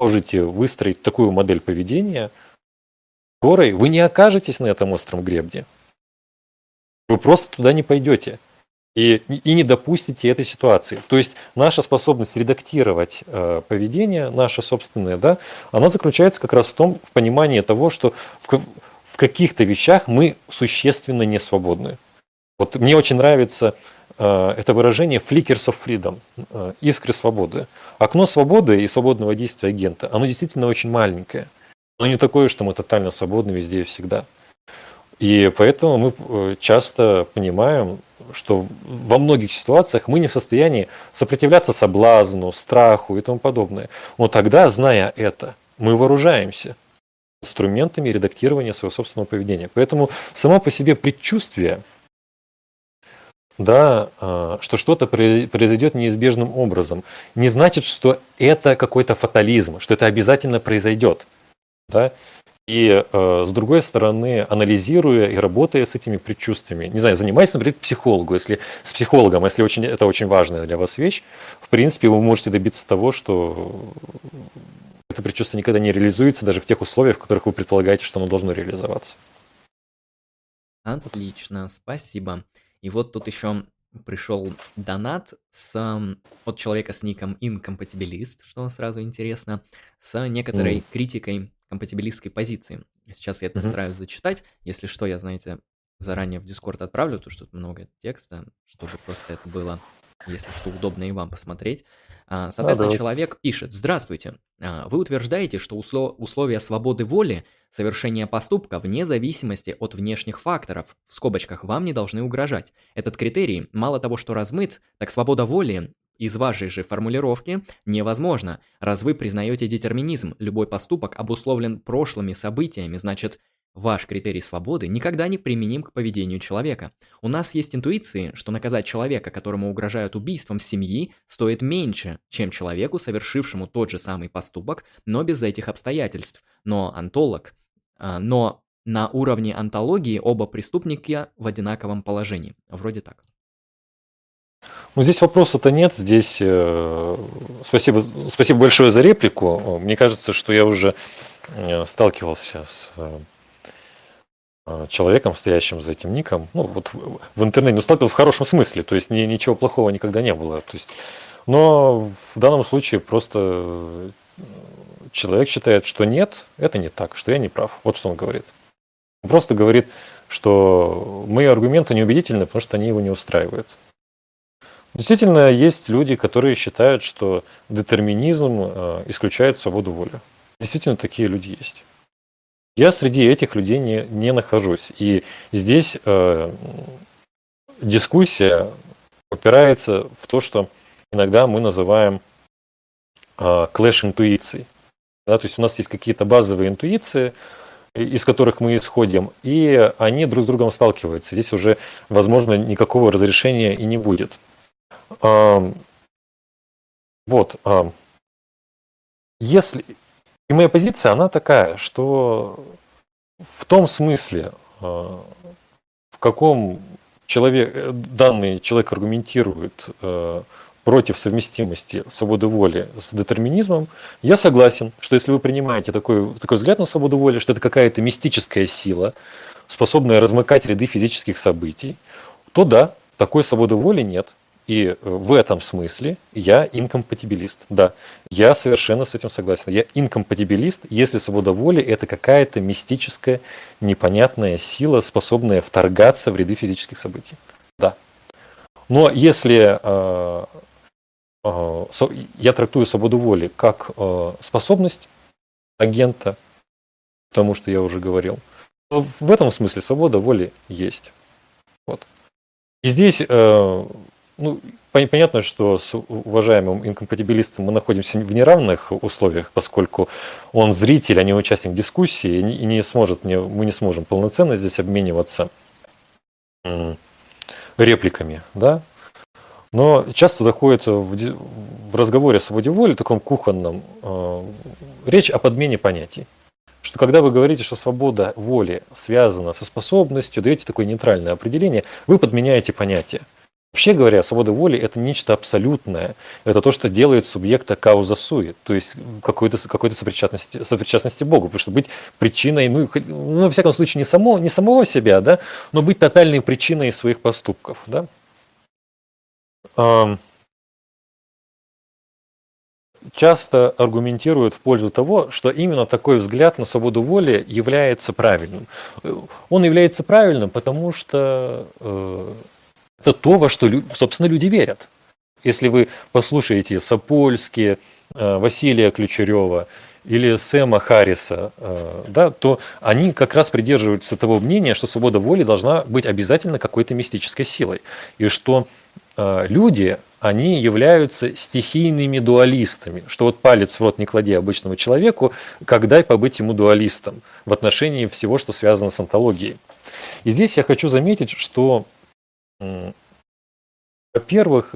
можете выстроить такую модель поведения, которой вы не окажетесь на этом остром гребне. Вы просто туда не пойдете. И, и не допустите этой ситуации. То есть наша способность редактировать э, поведение, наше собственное, да, она заключается как раз в том, в понимании того, что в, в каких-то вещах мы существенно не свободны. Вот мне очень нравится это выражение flickers of freedom, э, искры свободы. Окно свободы и свободного действия агента, оно действительно очень маленькое. Но не такое, что мы тотально свободны везде и всегда. И поэтому мы э, часто понимаем, что во многих ситуациях мы не в состоянии сопротивляться соблазну, страху и тому подобное. Но тогда, зная это, мы вооружаемся инструментами редактирования своего собственного поведения. Поэтому само по себе предчувствие, да, а, что что-то произойдет неизбежным образом, не значит, что это какой-то фатализм, что это обязательно произойдет. Да? И э, с другой стороны, анализируя и работая с этими предчувствиями, не знаю, занимаясь, например, психологу, если с психологом, если очень, это очень важная для вас вещь, в принципе, вы можете добиться того, что это предчувствие никогда не реализуется даже в тех условиях, в которых вы предполагаете, что оно должно реализоваться. Отлично, спасибо. И вот тут еще пришел донат с, от человека с ником Incompatibilist, что сразу интересно, с некоторой mm. критикой компатибилистской позиции. Сейчас я это mm-hmm. стараюсь зачитать. Если что, я, знаете, заранее в Discord отправлю, то что тут много текста, чтобы просто это было, если что, удобно и вам посмотреть. А, соответственно, а, человек пишет, здравствуйте, а, вы утверждаете, что условия свободы воли, совершения поступка вне зависимости от внешних факторов, в скобочках, вам не должны угрожать. Этот критерий, мало того, что размыт, так свобода воли из вашей же формулировки невозможно. Раз вы признаете детерминизм, любой поступок обусловлен прошлыми событиями, значит, Ваш критерий свободы никогда не применим к поведению человека. У нас есть интуиции, что наказать человека, которому угрожают убийством семьи, стоит меньше, чем человеку, совершившему тот же самый поступок, но без этих обстоятельств. Но антолог, а, но на уровне антологии оба преступника в одинаковом положении. Вроде так. Ну, здесь вопроса-то нет. Здесь э, спасибо, спасибо большое за реплику. Мне кажется, что я уже э, сталкивался с э, человеком, стоящим за этим ником, ну, вот в интернете, ну, сталкивался в хорошем смысле, то есть ни, ничего плохого никогда не было. То есть, но в данном случае просто э, человек считает, что нет, это не так, что я не прав. Вот что он говорит. Он просто говорит, что мои аргументы неубедительны, потому что они его не устраивают. Действительно, есть люди, которые считают, что детерминизм э, исключает свободу воли. Действительно, такие люди есть. Я среди этих людей не, не нахожусь. И здесь э, дискуссия упирается в то, что иногда мы называем э, клэш интуиций. Да, то есть у нас есть какие-то базовые интуиции, из которых мы исходим, и они друг с другом сталкиваются. Здесь уже, возможно, никакого разрешения и не будет. Вот. Если и моя позиция, она такая, что в том смысле, э, в каком человек, э, данный человек аргументирует э, против совместимости свободы воли с детерминизмом, я согласен, что если вы принимаете такой, такой взгляд на свободу воли, что это какая-то мистическая сила, способная размыкать ряды физических событий, то да, такой свободы воли нет. И э, в этом смысле я инкомпатибилист. Да, я совершенно с этим согласен. Я инкомпатибилист, если свобода воли – это какая-то мистическая, непонятная сила, способная вторгаться в ряды физических событий. Да. Но если э, э, я трактую свободу воли как э, способность агента, тому, что я уже говорил, в этом смысле свобода воли есть. Вот. И здесь э, ну, понятно, что с уважаемым инкомпатибилистом мы находимся в неравных условиях, поскольку он зритель, а не участник дискуссии, и не сможет, мы не сможем полноценно здесь обмениваться репликами, да. Но часто заходит в разговоре о свободе воли, таком кухонном, э, речь о подмене понятий. Что когда вы говорите, что свобода воли связана со способностью, даете такое нейтральное определение, вы подменяете понятие. Вообще говоря, свобода воли – это нечто абсолютное. Это то, что делает субъекта кауза суи, то есть какой-то какой сопричастности, сопричастности Богу. Потому что быть причиной, ну, ну, во всяком случае, не, само, не самого себя, да, но быть тотальной причиной своих поступков. Да? часто аргументируют в пользу того, что именно такой взгляд на свободу воли является правильным. Он является правильным, потому что э, это то, во что, собственно, люди верят. Если вы послушаете Сапольски, э, Василия Ключерева или Сэма Харриса, э, да, то они как раз придерживаются того мнения, что свобода воли должна быть обязательно какой-то мистической силой. И что э, люди, они являются стихийными дуалистами. Что вот палец в рот не клади обычному человеку, как дай побыть ему дуалистом в отношении всего, что связано с антологией. И здесь я хочу заметить, что, во-первых,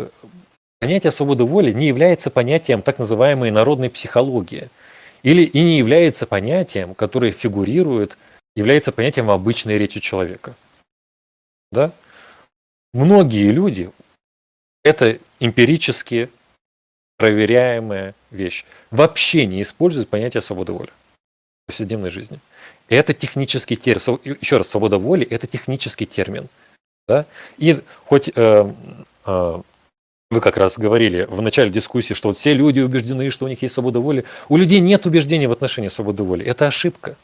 понятие свободы воли не является понятием так называемой народной психологии – или и не является понятием, которое фигурирует, является понятием обычной речи человека. Да? Многие люди, это эмпирически проверяемая вещь, вообще не используют понятие свободы воли в повседневной жизни. Это технический термин. Еще раз, свобода воли – это технический термин. Да? И хоть э, э, вы как раз говорили в начале дискуссии, что вот все люди убеждены, что у них есть свобода воли. У людей нет убеждений в отношении свободы воли. Это ошибка.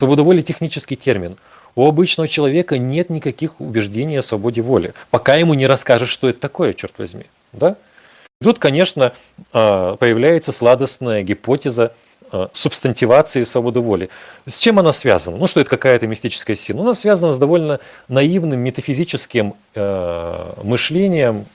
Свобода воли – технический термин. У обычного человека нет никаких убеждений о свободе воли, пока ему не расскажешь, что это такое, черт возьми. Да? Тут, конечно, а, появляется сладостная гипотеза Э, субстантивации свободы воли. С чем она связана? Ну, что это какая-то мистическая сила? Ну, она связана с довольно наивным метафизическим э, мышлением,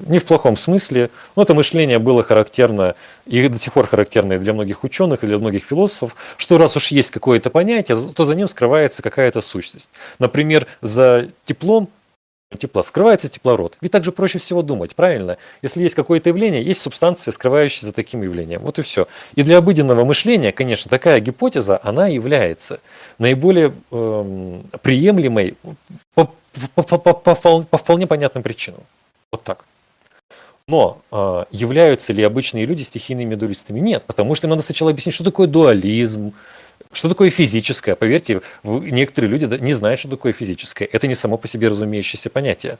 не в плохом смысле, но это мышление было характерно и до сих пор характерно для многих ученых и для многих философов, что раз уж есть какое-то понятие, то за ним скрывается какая-то сущность. Например, за теплом тепла. Скрывается теплород. Ведь так же проще всего думать, правильно? Если есть какое-то явление, есть субстанция, скрывающаяся за таким явлением. Вот и все. И для обыденного мышления, конечно, такая гипотеза, она является наиболее э, приемлемой по, по, по, по, по вполне понятным причинам. Вот так. Но э, являются ли обычные люди стихийными дуалистами? Нет, потому что им надо сначала объяснить, что такое дуализм, что такое физическое? Поверьте, некоторые люди не знают, что такое физическое. Это не само по себе разумеющееся понятие.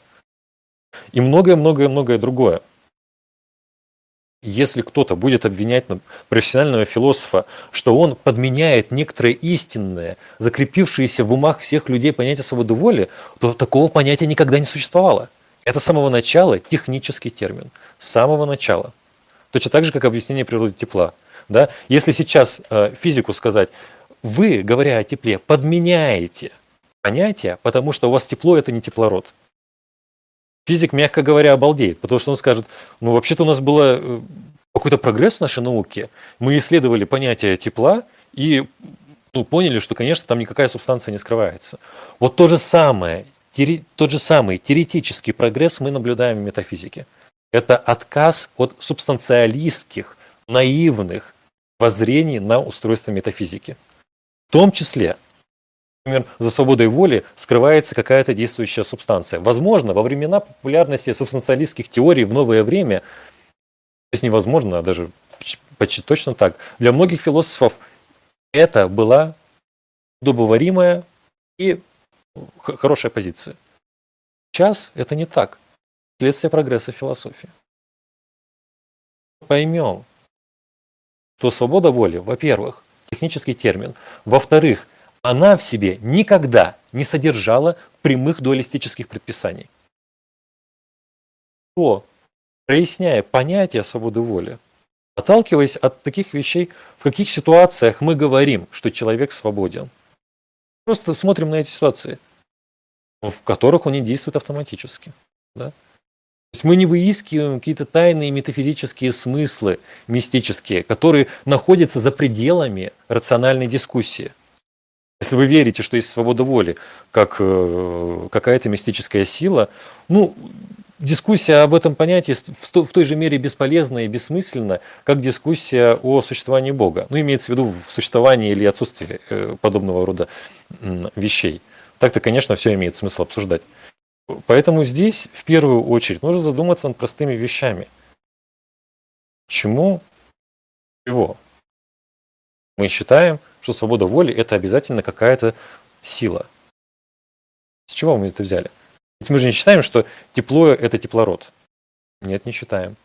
И многое-многое-многое другое. Если кто-то будет обвинять профессионального философа, что он подменяет некоторое истинное, закрепившееся в умах всех людей понятие свободы воли, то такого понятия никогда не существовало. Это с самого начала технический термин. С самого начала. Точно так же, как объяснение природы тепла. Да? Если сейчас э, физику сказать, вы, говоря о тепле, подменяете понятие, потому что у вас тепло – это не теплород. Физик, мягко говоря, обалдеет, потому что он скажет, ну, вообще-то у нас был э, какой-то прогресс в нашей науке. Мы исследовали понятие тепла и ну, поняли, что, конечно, там никакая субстанция не скрывается. Вот то же самое, тот же самый теоретический прогресс мы наблюдаем в метафизике. Это отказ от субстанциалистских, наивных воззрений на устройство метафизики. В том числе, например, за свободой воли скрывается какая-то действующая субстанция. Возможно, во времена популярности субстанциалистских теорий в новое время, здесь невозможно, а даже почти точно так, для многих философов это была удобоваримая и хорошая позиция. Сейчас это не так. Следствие прогресса философии. Поймем, что свобода воли, во-первых, технический термин. Во-вторых, она в себе никогда не содержала прямых дуалистических предписаний. То, проясняя понятие свободы воли, отталкиваясь от таких вещей, в каких ситуациях мы говорим, что человек свободен. Просто смотрим на эти ситуации, в которых он не действует автоматически. Да? Есть мы не выискиваем какие-то тайные метафизические смыслы, мистические, которые находятся за пределами рациональной дискуссии. Если вы верите, что есть свобода воли, как э, какая-то мистическая сила, ну, дискуссия об этом понятии в той же мере бесполезна и бессмысленна, как дискуссия о существовании Бога. Ну, имеется в виду в существовании или отсутствии э, подобного рода вещей. Так-то, конечно, все имеет смысл обсуждать. Поэтому здесь в первую очередь нужно задуматься над простыми вещами. Чему? Чего? Мы считаем, что свобода воли – это обязательно какая-то сила. С чего мы это взяли? Ведь мы же не считаем, что тепло – это теплород. Нет, не считаем.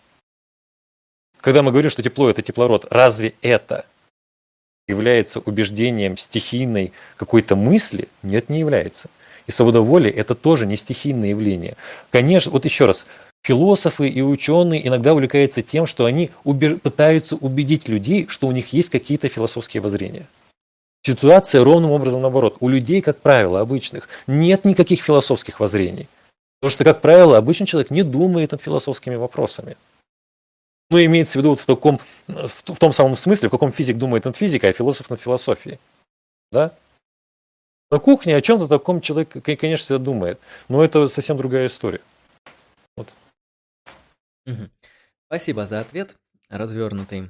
Когда мы говорим, что тепло – это теплород, разве это является убеждением стихийной какой-то мысли? Нет, не является. И свобода воли – это тоже не стихийное явление. Конечно, вот еще раз, философы и ученые иногда увлекаются тем, что они убеж... пытаются убедить людей, что у них есть какие-то философские воззрения. Ситуация ровным образом наоборот. У людей, как правило, обычных, нет никаких философских воззрений. Потому что, как правило, обычный человек не думает над философскими вопросами. Ну, имеется в виду вот в, таком, в том самом смысле, в каком физик думает над физикой, а философ над философией. Да? На кухне о чем-то таком человек, конечно, всегда думает. Но это совсем другая история. Вот. Спасибо за ответ, развернутый.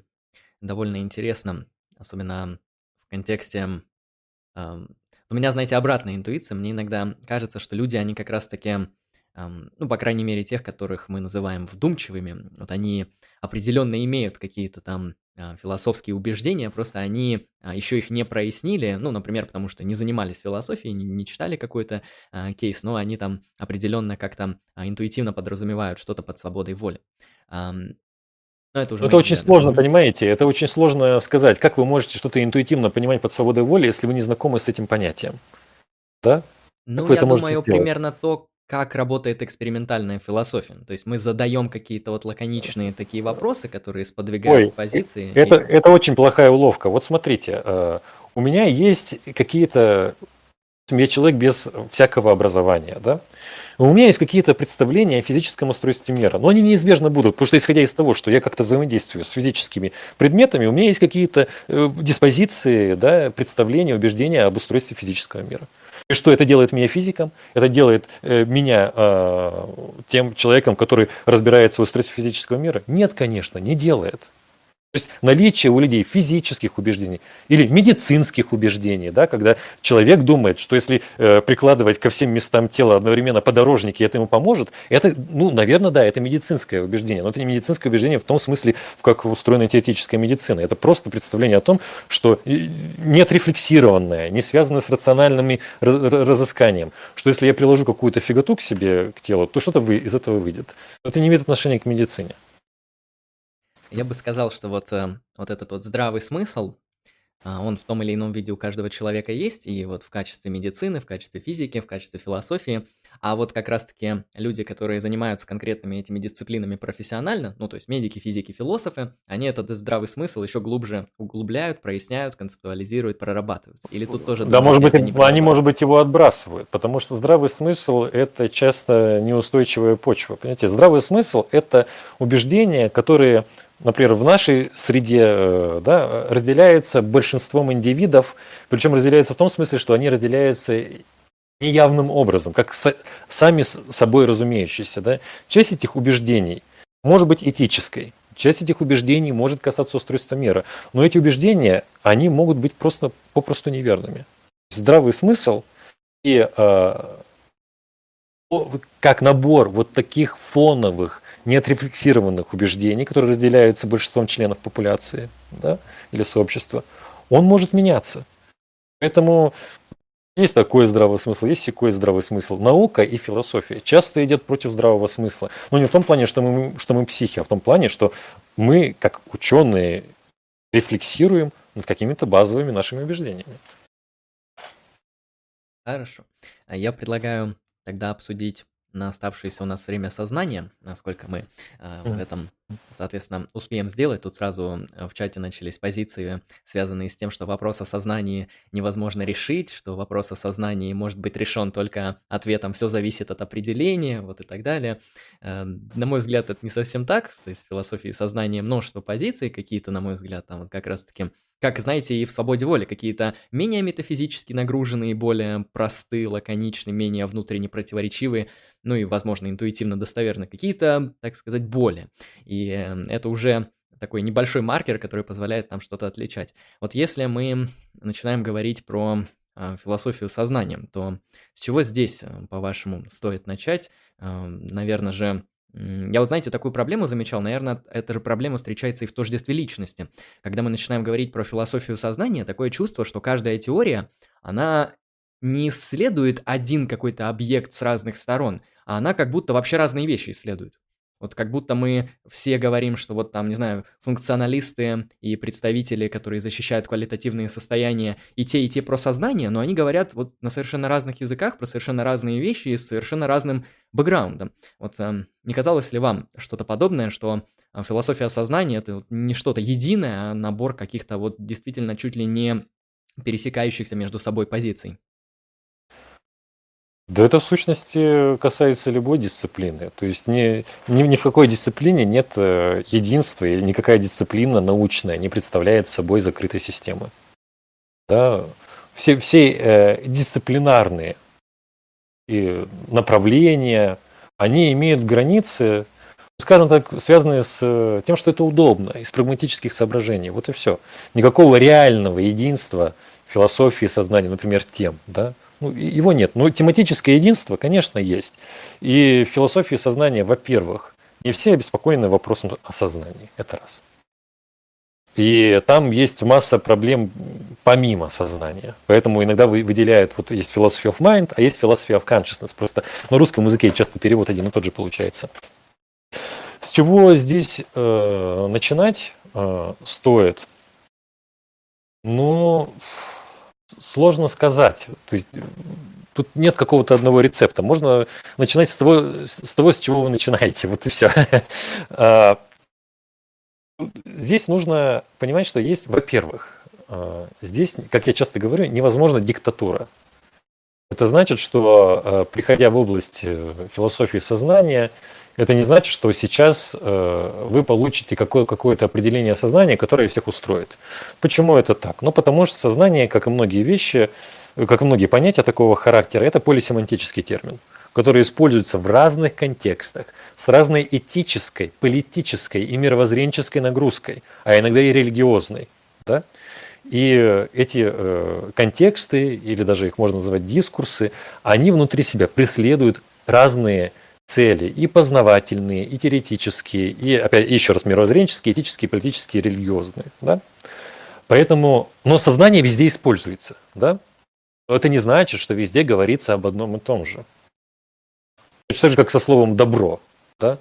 Довольно интересно, особенно в контексте... Э, у меня, знаете, обратная интуиция. Мне иногда кажется, что люди, они как раз-таки ну, по крайней мере, тех, которых мы называем вдумчивыми, вот они определенно имеют какие-то там а, философские убеждения, просто они а, еще их не прояснили, ну, например, потому что не занимались философией, не, не читали какой-то а, кейс, но они там определенно как-то а, интуитивно подразумевают что-то под свободой воли. А, но это уже это очень взгляды. сложно, понимаете, это очень сложно сказать, как вы можете что-то интуитивно понимать под свободой воли, если вы не знакомы с этим понятием, да? Ну, я думаю, примерно то, как работает экспериментальная философия. То есть мы задаем какие-то вот лаконичные такие вопросы, которые сподвигают Ой, позиции. Это, и... это очень плохая уловка. Вот смотрите, э, у меня есть какие-то... Я человек без всякого образования, да? У меня есть какие-то представления о физическом устройстве мира, но они неизбежно будут, потому что исходя из того, что я как-то взаимодействую с физическими предметами, у меня есть какие-то э, диспозиции, да, представления, убеждения об устройстве физического мира. И что это делает меня физиком? Это делает э, меня э, тем человеком, который разбирается в устройстве физического мира? Нет, конечно, не делает. То есть наличие у людей физических убеждений или медицинских убеждений, да, когда человек думает, что если э, прикладывать ко всем местам тела одновременно подорожники, это ему поможет, это, ну, наверное, да, это медицинское убеждение. Но это не медицинское убеждение в том смысле, в как устроена теоретическая медицина. Это просто представление о том, что нет рефлексированное, не связанное с рациональным разысканием, что если я приложу какую-то фиготу к себе, к телу, то что-то из этого выйдет. Это не имеет отношения к медицине. Я бы сказал, что вот, э, вот этот вот здравый смысл, а, он в том или ином виде у каждого человека есть, и вот в качестве медицины, в качестве физики, в качестве философии. А вот как раз-таки люди, которые занимаются конкретными этими дисциплинами профессионально, ну то есть медики, физики, философы, они этот здравый смысл еще глубже углубляют, проясняют, концептуализируют, прорабатывают. Или тут тоже... Да, может быть, они, они, может быть, его отбрасывают, потому что здравый смысл – это часто неустойчивая почва. Понимаете, здравый смысл – это убеждения, которые например, в нашей среде э, да, разделяются большинством индивидов, причем разделяются в том смысле, что они разделяются неявным образом, как с, сами собой разумеющиеся. Да? Часть этих убеждений может быть этической, часть этих убеждений может касаться устройства мира, но эти убеждения, они могут быть просто попросту неверными. Здравый смысл и э, как набор вот таких фоновых неотрефлексированных убеждений, которые разделяются большинством членов популяции да, или сообщества, он может меняться. Поэтому есть такой здравый смысл, есть такой здравый смысл. Наука и философия часто идет против здравого смысла. Но не в том плане, что мы, что мы психи, а в том плане, что мы, как ученые, рефлексируем над какими-то базовыми нашими убеждениями. Хорошо. А я предлагаю тогда обсудить на оставшееся у нас время сознания, насколько мы э, в этом, соответственно, успеем сделать. Тут сразу э, в чате начались позиции, связанные с тем, что вопрос о сознании невозможно решить, что вопрос о сознании может быть решен только ответом «все зависит от определения», вот и так далее. Э, на мой взгляд, это не совсем так. То есть в философии сознания множество позиций, какие-то, на мой взгляд, там вот как раз-таки как, знаете, и в «Свободе воли» какие-то менее метафизически нагруженные, более простые, лаконичные, менее внутренне противоречивые, ну и, возможно, интуитивно достоверны, какие-то, так сказать, боли. И э, это уже такой небольшой маркер, который позволяет нам что-то отличать. Вот если мы начинаем говорить про э, философию сознания, то с чего здесь, э, по-вашему, стоит начать? Наверное же, я вот, знаете, такую проблему замечал, наверное, эта же проблема встречается и в тождестве личности. Когда мы начинаем говорить про философию сознания, такое чувство, что каждая теория, она не исследует один какой-то объект с разных сторон, а она как будто вообще разные вещи исследует. Вот как будто мы все говорим, что вот там, не знаю, функционалисты и представители, которые защищают квалитативные состояния, и те, и те про сознание, но они говорят вот на совершенно разных языках, про совершенно разные вещи и с совершенно разным бэкграундом. Вот э, не казалось ли вам что-то подобное, что э, философия сознания — это не что-то единое, а набор каких-то вот действительно чуть ли не пересекающихся между собой позиций? Да это в сущности касается любой дисциплины. То есть ни, ни, ни в какой дисциплине нет э, единства или никакая дисциплина научная не представляет собой закрытой системы. Да? Все, все э, дисциплинарные и направления, они имеют границы, скажем так, связанные с э, тем, что это удобно, из прагматических соображений. Вот и все. Никакого реального единства философии сознания, например, тем, да, ну, его нет. Но тематическое единство, конечно, есть. И в философии сознания, во-первых, не все обеспокоены вопросом осознания. Это раз. И там есть масса проблем помимо сознания. Поэтому иногда выделяют, вот есть philosophy of mind, а есть philosophy of consciousness. Просто на русском языке часто перевод один и тот же получается. С чего здесь э, начинать э, стоит? Ну, Сложно сказать. То есть, тут нет какого-то одного рецепта. Можно начинать с того, с того, с чего вы начинаете. Вот и все. *laughs* А, здесь нужно понимать, что есть, во-первых, а, здесь, как я часто говорю, невозможна диктатура. Это значит, что а, приходя в область э, философии сознания, это не значит, что сейчас э, вы получите какое- какое-то определение сознания, которое всех устроит. Почему это так? Ну, потому что сознание, как и многие вещи, как и многие понятия такого характера, это полисемантический термин, который используется в разных контекстах, с разной этической, политической и мировоззренческой нагрузкой, а иногда и религиозной. Да? И эти э, контексты, или даже их можно называть дискурсы, они внутри себя преследуют разные цели и познавательные, и теоретические, и опять еще раз мировоззренческие, этические, политические, религиозные. Да? Поэтому, но сознание везде используется. Да? Это не значит, что везде говорится об одном и том же. Точно так же, как со словом «добро». Да?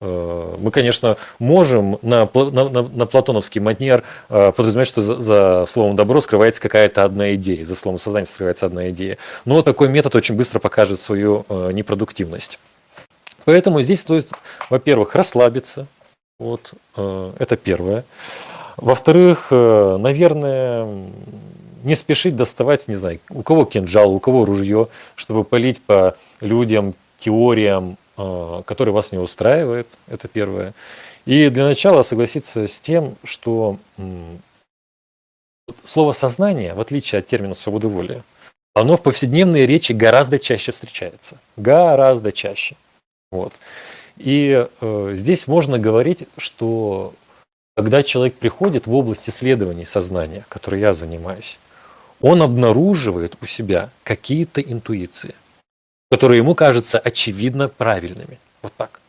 Э, мы, конечно, можем на, на, на платоновский манер э, подразумевать, что за, за словом «добро» скрывается какая-то одна идея, за словом «сознание» скрывается одна идея. Но такой метод очень быстро покажет свою э, непродуктивность. Поэтому здесь стоит, во-первых, расслабиться. Вот, э, это первое. Во-вторых, э, наверное, не спешить доставать, не знаю, у кого кинжал, у кого ружье, чтобы полить по людям, теориям, э, которые вас не устраивают. Это первое. И для начала согласиться с тем, что слово сознание, в отличие от термина свободы воли, оно в повседневной речи гораздо чаще встречается. Гораздо чаще. Вот. И э, здесь можно говорить, что когда человек приходит в область исследований сознания, которой я занимаюсь, он обнаруживает у себя какие-то интуиции, которые ему кажутся очевидно правильными. Вот так.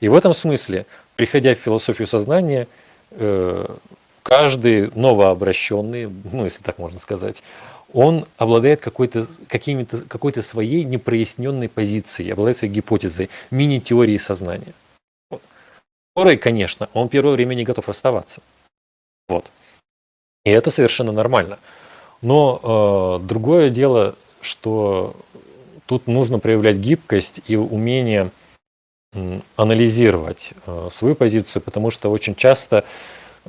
И в этом смысле, приходя в философию сознания, э, каждый новообращенный, ну, если так можно сказать, он обладает какой-то, какими-то, какой-то своей непроясненной позицией, обладает своей гипотезой, мини-теорией сознания. Вот. Которой, конечно, он первое время не готов оставаться. Вот. И это совершенно нормально. Но э, другое дело, что тут нужно проявлять гибкость и умение анализировать э, свою позицию, потому что очень часто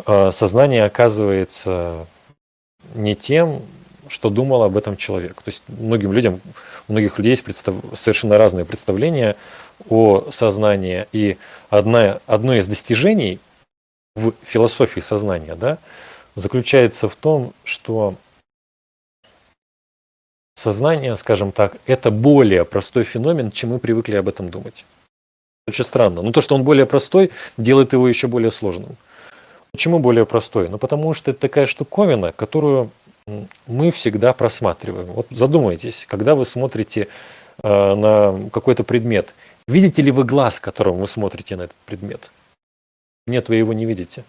э, сознание оказывается не тем, что думал об этом человек. То есть многим людям, у многих людей есть представ... совершенно разные представления о сознании. И одна, одно из достижений в философии сознания да, заключается в том, что сознание, скажем так, это более простой феномен, чем мы привыкли об этом думать. Очень странно. Но то, что он более простой, делает его еще более сложным. Почему более простой? Ну, потому что это такая штуковина, которую мы всегда просматриваем. Вот задумайтесь, когда вы смотрите э, на какой-то предмет, видите ли вы глаз, которым вы смотрите на этот предмет? Нет, вы его не видите.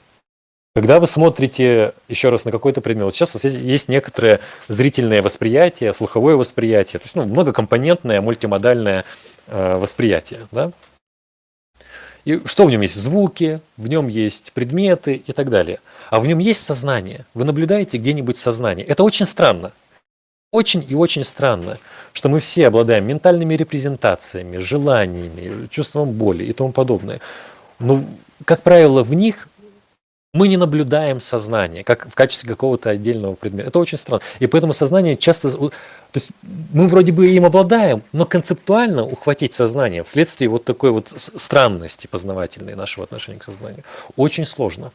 Когда вы смотрите еще раз на какой-то предмет, вот сейчас у вас есть некоторое зрительное восприятие, слуховое восприятие, то есть ну, многокомпонентное, мультимодальное э, восприятие. Да? И что в нем есть? Звуки, в нем есть предметы и так далее. А в нем есть сознание. Вы наблюдаете где-нибудь сознание. Это очень странно. Очень и очень странно, что мы все обладаем ментальными репрезентациями, желаниями, чувством боли и тому подобное. Но, как правило, в них мы не наблюдаем сознание, как в качестве какого-то отдельного предмета. Это очень странно. И поэтому сознание часто... То есть мы вроде бы им обладаем, но концептуально ухватить сознание вследствие вот такой вот странности познавательной нашего отношения к сознанию очень сложно.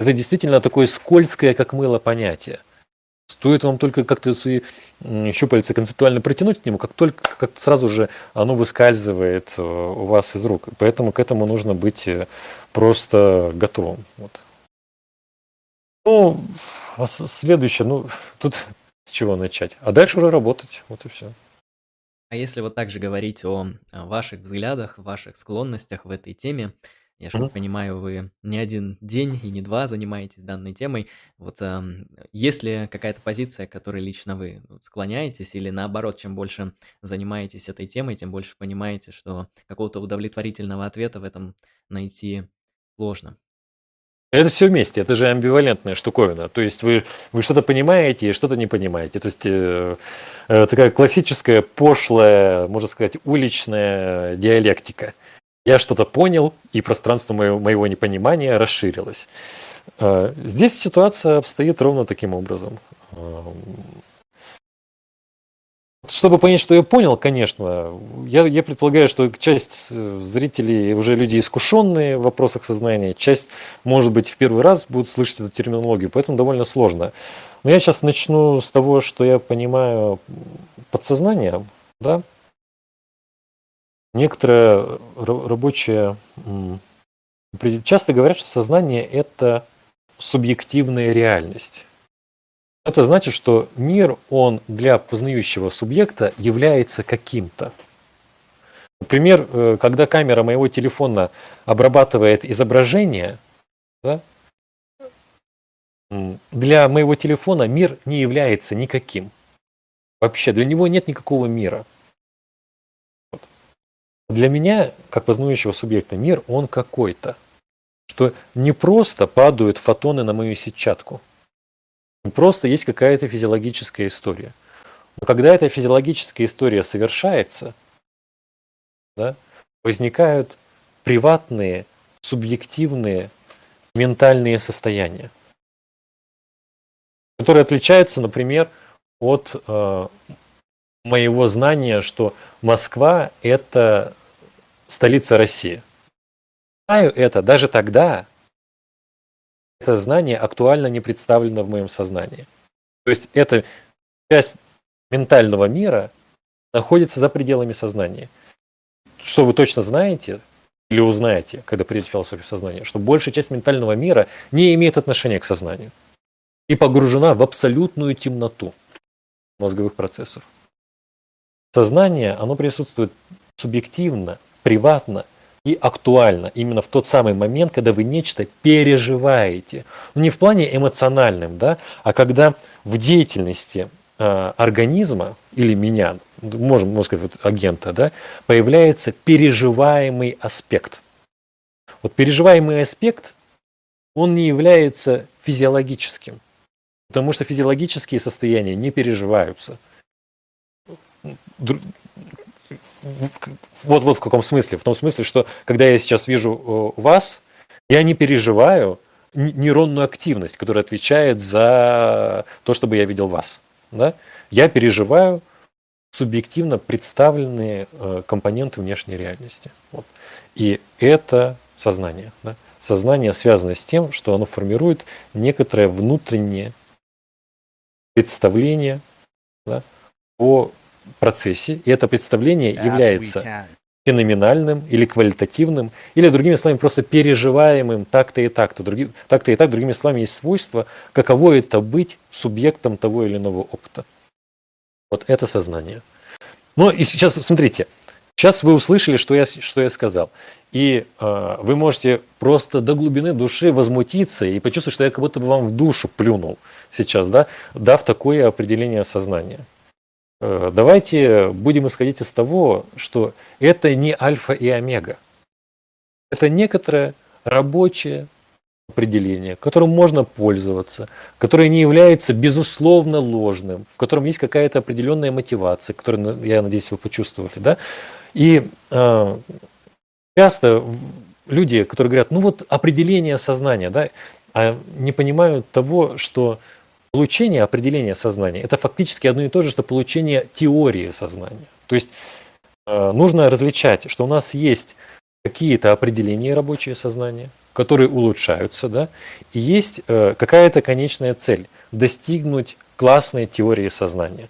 Это действительно такое скользкое, как мыло, понятие. Стоит вам только как-то свои щупальца концептуально протянуть к нему, как только как сразу же оно выскальзывает э, у вас из рук. Поэтому к этому нужно быть э, просто готовым. Вот. Ну, а следующее, ну, тут с чего начать? А дальше уже работать, вот и все. А если вот также говорить о, ваших взглядах, ваших склонностях в этой теме, я же понимаю, вы не один день и не два занимаетесь данной темой. Вот эм, есть ли какая-то позиция, к которой лично вы склоняетесь, или наоборот, чем больше занимаетесь этой темой, тем больше понимаете, что какого-то удовлетворительного ответа в этом найти сложно? Это все вместе, это же амбивалентная штуковина. То есть вы, вы что-то понимаете и что-то не понимаете. То есть э, э, такая классическая, пошлая, можно сказать, уличная диалектика. Я что-то понял, и пространство моего, моего непонимания расширилось. Э, здесь ситуация обстоит ровно таким образом. Чтобы понять, что я понял, конечно, я, я предполагаю, что часть э, зрителей уже люди искушенные в вопросах сознания, часть, может быть, в первый раз будут слышать эту терминологию, поэтому довольно сложно. Но я сейчас начну с того, что я понимаю подсознание, да. Некоторые рабочие часто говорят, что сознание – это субъективная реальность. Это значит, что мир, он для познающего субъекта является каким-то. Например, э, когда камера моего телефона обрабатывает изображение, да, для моего телефона мир не является никаким. Вообще, для него нет никакого мира. Для меня, как познающего субъекта, мир, он какой-то. Что не просто падают фотоны на мою сетчатку – Просто есть какая-то физиологическая история. Но когда эта физиологическая история совершается, да, возникают приватные, субъективные ментальные состояния, которые отличаются, например, от э, моего знания, что Москва – это столица России. Знаю это даже тогда, это знание актуально не представлено в моем сознании. То есть эта часть ментального мира находится за пределами сознания. Что вы точно знаете или узнаете, когда придете в философию сознания, что большая часть ментального мира не имеет отношения к сознанию и погружена в абсолютную темноту мозговых процессов. Сознание, оно присутствует субъективно, приватно – и актуально именно в тот самый момент, когда вы нечто переживаете. Ну, не в плане эмоциональном, да, а когда в деятельности э, организма или меня, можем, можно сказать, агента, да, появляется переживаемый аспект. Вот переживаемый аспект, он не является физиологическим, потому что физиологические состояния не переживаются вот, вот в каком смысле. В том смысле, что когда я сейчас вижу э, вас, я не переживаю нейронную активность, которая отвечает за то, чтобы я видел вас. Да? Я переживаю субъективно представленные э, компоненты внешней реальности. Вот. И это сознание. Да? Сознание связано с тем, что оно формирует некоторое внутреннее представление да, о процессе, и это представление является феноменальным или квалитативным, или, другими словами, просто переживаемым так-то и так-то. Други, так-то и так, другими словами, есть свойство, каково это быть субъектом того или иного опыта. Вот это сознание. Но и сейчас, смотрите, Сейчас вы услышали, что я, что я сказал. И э, вы можете просто до глубины души возмутиться и почувствовать, что я как будто бы вам в душу плюнул сейчас, да, дав такое определение сознания. Э, давайте будем исходить из того, что это не альфа и омега. Это некоторое рабочее определение, которым можно пользоваться, которое не является безусловно ложным, в котором есть какая-то определенная мотивация, которую, я надеюсь, вы почувствовали. Да? И э, часто люди, которые говорят, ну вот определение сознания, да, а не понимают того, что получение определения сознания – это фактически одно и то же, что получение теории сознания. То есть э, нужно различать, что у нас есть какие-то определения рабочие сознания, которые улучшаются, да, и есть э, какая-то конечная цель – достигнуть классной теории сознания.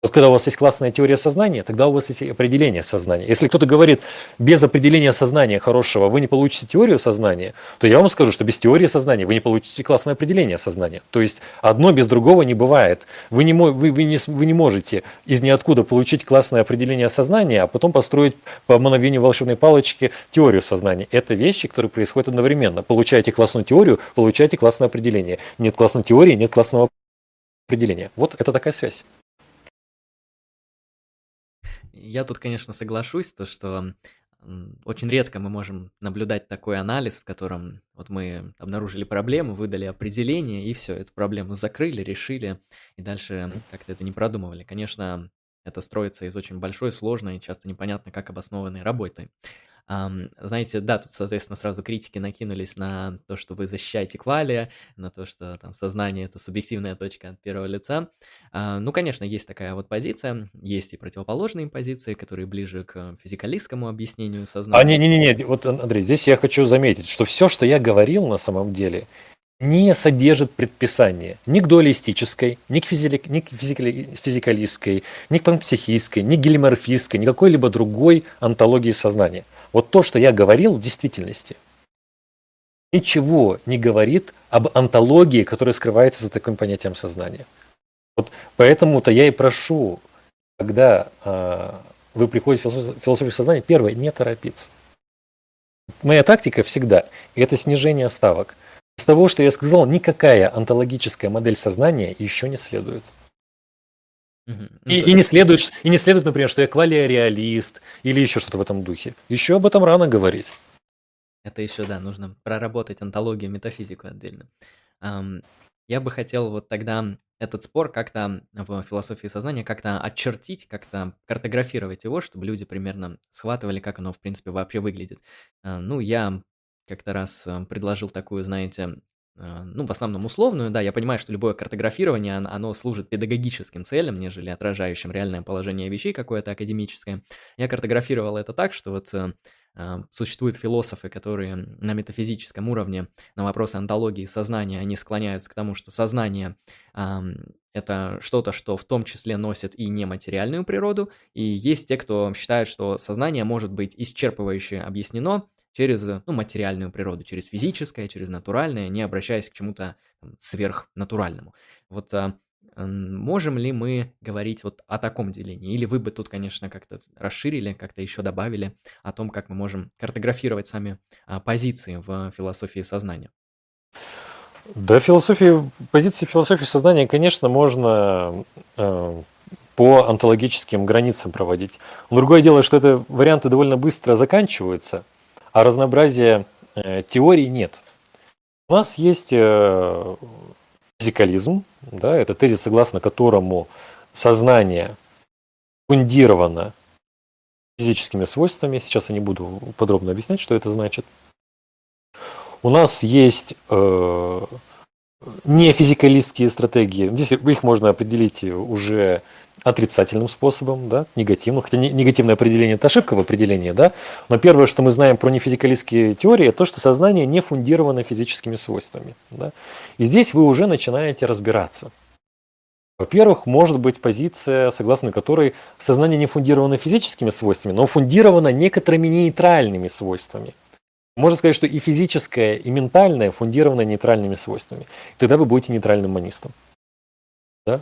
Вот когда у вас есть классная теория сознания, тогда у вас есть определение сознания. Если кто-то говорит, без определения сознания хорошего вы не получите теорию сознания, то я вам скажу, что без теории сознания вы не получите классное определение сознания. То есть одно без другого не бывает. Вы не, вы, вы не, вы не можете из ниоткуда получить классное определение сознания, а потом построить по мановению волшебной палочки теорию сознания. Это вещи, которые происходят одновременно. Получаете классную теорию, получаете классное определение. Нет классной теории, нет классного определения. Вот это такая связь. Я тут, конечно, соглашусь, то, что очень редко мы можем наблюдать такой анализ, в котором вот мы обнаружили проблему, выдали определение, и все, эту проблему закрыли, решили, и дальше как-то это не продумывали. Конечно, это строится из очень большой, сложной часто непонятно как обоснованной работы. Знаете, да, тут, соответственно, сразу критики накинулись на то, что вы защищаете квалия, на то, что там сознание это субъективная точка от первого лица. А, ну, конечно, есть такая вот позиция, есть и противоположные позиции, которые ближе к физикалистскому объяснению сознания. А не-не-не, вот, Андрей, здесь я хочу заметить, что все, что я говорил на самом деле, не содержит предписания ни к дуалистической, ни к, физик, ни к физикали, физикалистской, ни к панпсихистской, ни к гелиморфистской, ни какой-либо другой антологии сознания. Вот то, что я говорил в действительности, ничего не говорит об антологии, которая скрывается за таким понятием сознания. Вот поэтому-то я и прошу, когда э, вы приходите в философию сознания, первое, не торопиться. Моя тактика всегда – это снижение ставок. Из того, что я сказал, никакая антологическая модель сознания еще не следует. Угу. И, и, не следует, и не следует, например, что я квалиореалист или еще что-то в этом духе. Еще об этом рано говорить. Это еще, да, нужно проработать антологию, метафизику отдельно. Я бы хотел вот тогда этот спор как-то в философии сознания как-то отчертить, как-то картографировать его, чтобы люди примерно схватывали, как оно, в принципе, вообще выглядит. Uh, ну, я как-то раз э, предложил такую, знаете, а, ну, в основном условную, да, я понимаю, что любое картографирование, оно служит педагогическим целям, нежели отражающим реальное положение вещей какое-то академическое. Я картографировал это так, что вот э, а, существуют философы, которые на метафизическом уровне на вопросы антологии сознания, они склоняются к тому, что сознание это что-то, что в том числе носит и нематериальную природу, и есть те, кто считает, что сознание может быть исчерпывающе объяснено через ну, материальную природу, через физическое, через натуральное, не обращаясь к чему-то сверхнатуральному. Вот а, можем ли мы говорить вот о таком делении? Или вы бы тут, конечно, как-то расширили, как-то еще добавили о том, как мы можем картографировать сами а, позиции в философии сознания? Да, философии, позиции философии сознания, конечно, можно э, по онтологическим границам проводить. Но другое дело, что это варианты довольно быстро заканчиваются – а разнообразия э, теорий нет. У нас есть э, физикализм, да, это тезис, согласно которому сознание фундировано физическими свойствами. Сейчас я не буду подробно объяснять, что это значит. У нас есть э, не физикалистские стратегии. Здесь их можно определить уже отрицательным способом, да, негативным, хотя негативное определение – это ошибка в определении, да, но первое, что мы знаем про нефизикалистские теории, то, что сознание не фундировано физическими свойствами. Да. И здесь вы уже начинаете разбираться. Во-первых, может быть позиция, согласно которой сознание не фундировано физическими свойствами, но фундировано некоторыми нейтральными свойствами. Можно сказать, что и физическое, и ментальное фундировано нейтральными свойствами. Тогда вы будете нейтральным монистом. Да?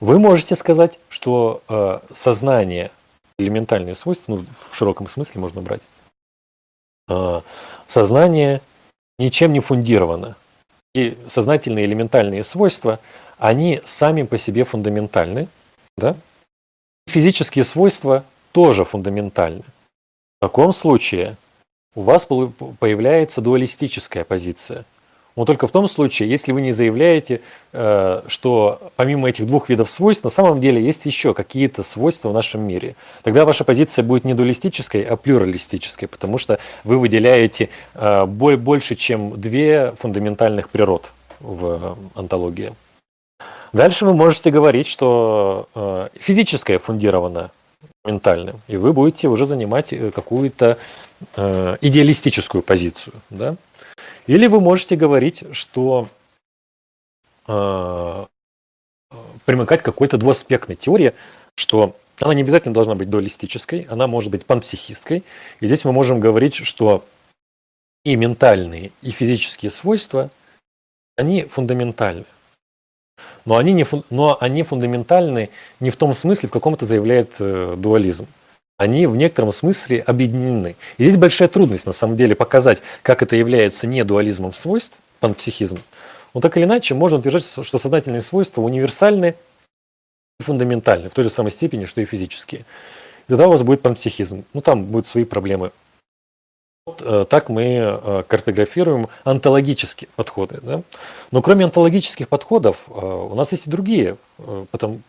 Вы можете сказать, что э, сознание элементальные свойства, ну, в широком смысле можно брать, а, сознание ничем не фундировано. И сознательные элементальные свойства, они сами по себе фундаментальны. Да? Физические свойства тоже фундаментальны. В таком случае у вас появляется дуалистическая позиция – но только в том случае, если вы не заявляете, э, что помимо этих двух видов свойств, на самом деле есть еще какие-то свойства в нашем мире. Тогда ваша позиция будет не дуалистической, а плюралистической, потому что вы выделяете э, больше, чем две фундаментальных природ в антологии. Дальше вы можете говорить, что э, физическое фундировано ментальным, и вы будете уже занимать какую-то идеалистическую позицию. Да? Или вы можете говорить, что э, примыкать к какой-то двуаспектной теории, что она не обязательно должна быть дуалистической, она может быть панпсихистской. И здесь мы можем говорить, что и ментальные, и физические свойства, они фундаментальны. Но они, не фун, но они фундаментальны не в том смысле, в каком это заявляет э, дуализм они в некотором смысле объединены. И здесь большая трудность, на самом деле, показать, как это является не дуализмом свойств, панпсихизм. Но так или иначе, можно утверждать, что сознательные свойства универсальны и фундаментальны в той же самой степени, что и физические. И тогда у вас будет панпсихизм. Ну, там будут свои проблемы так мы э, картографируем онтологические подходы. Да? Но кроме онтологических подходов э, у нас есть и другие.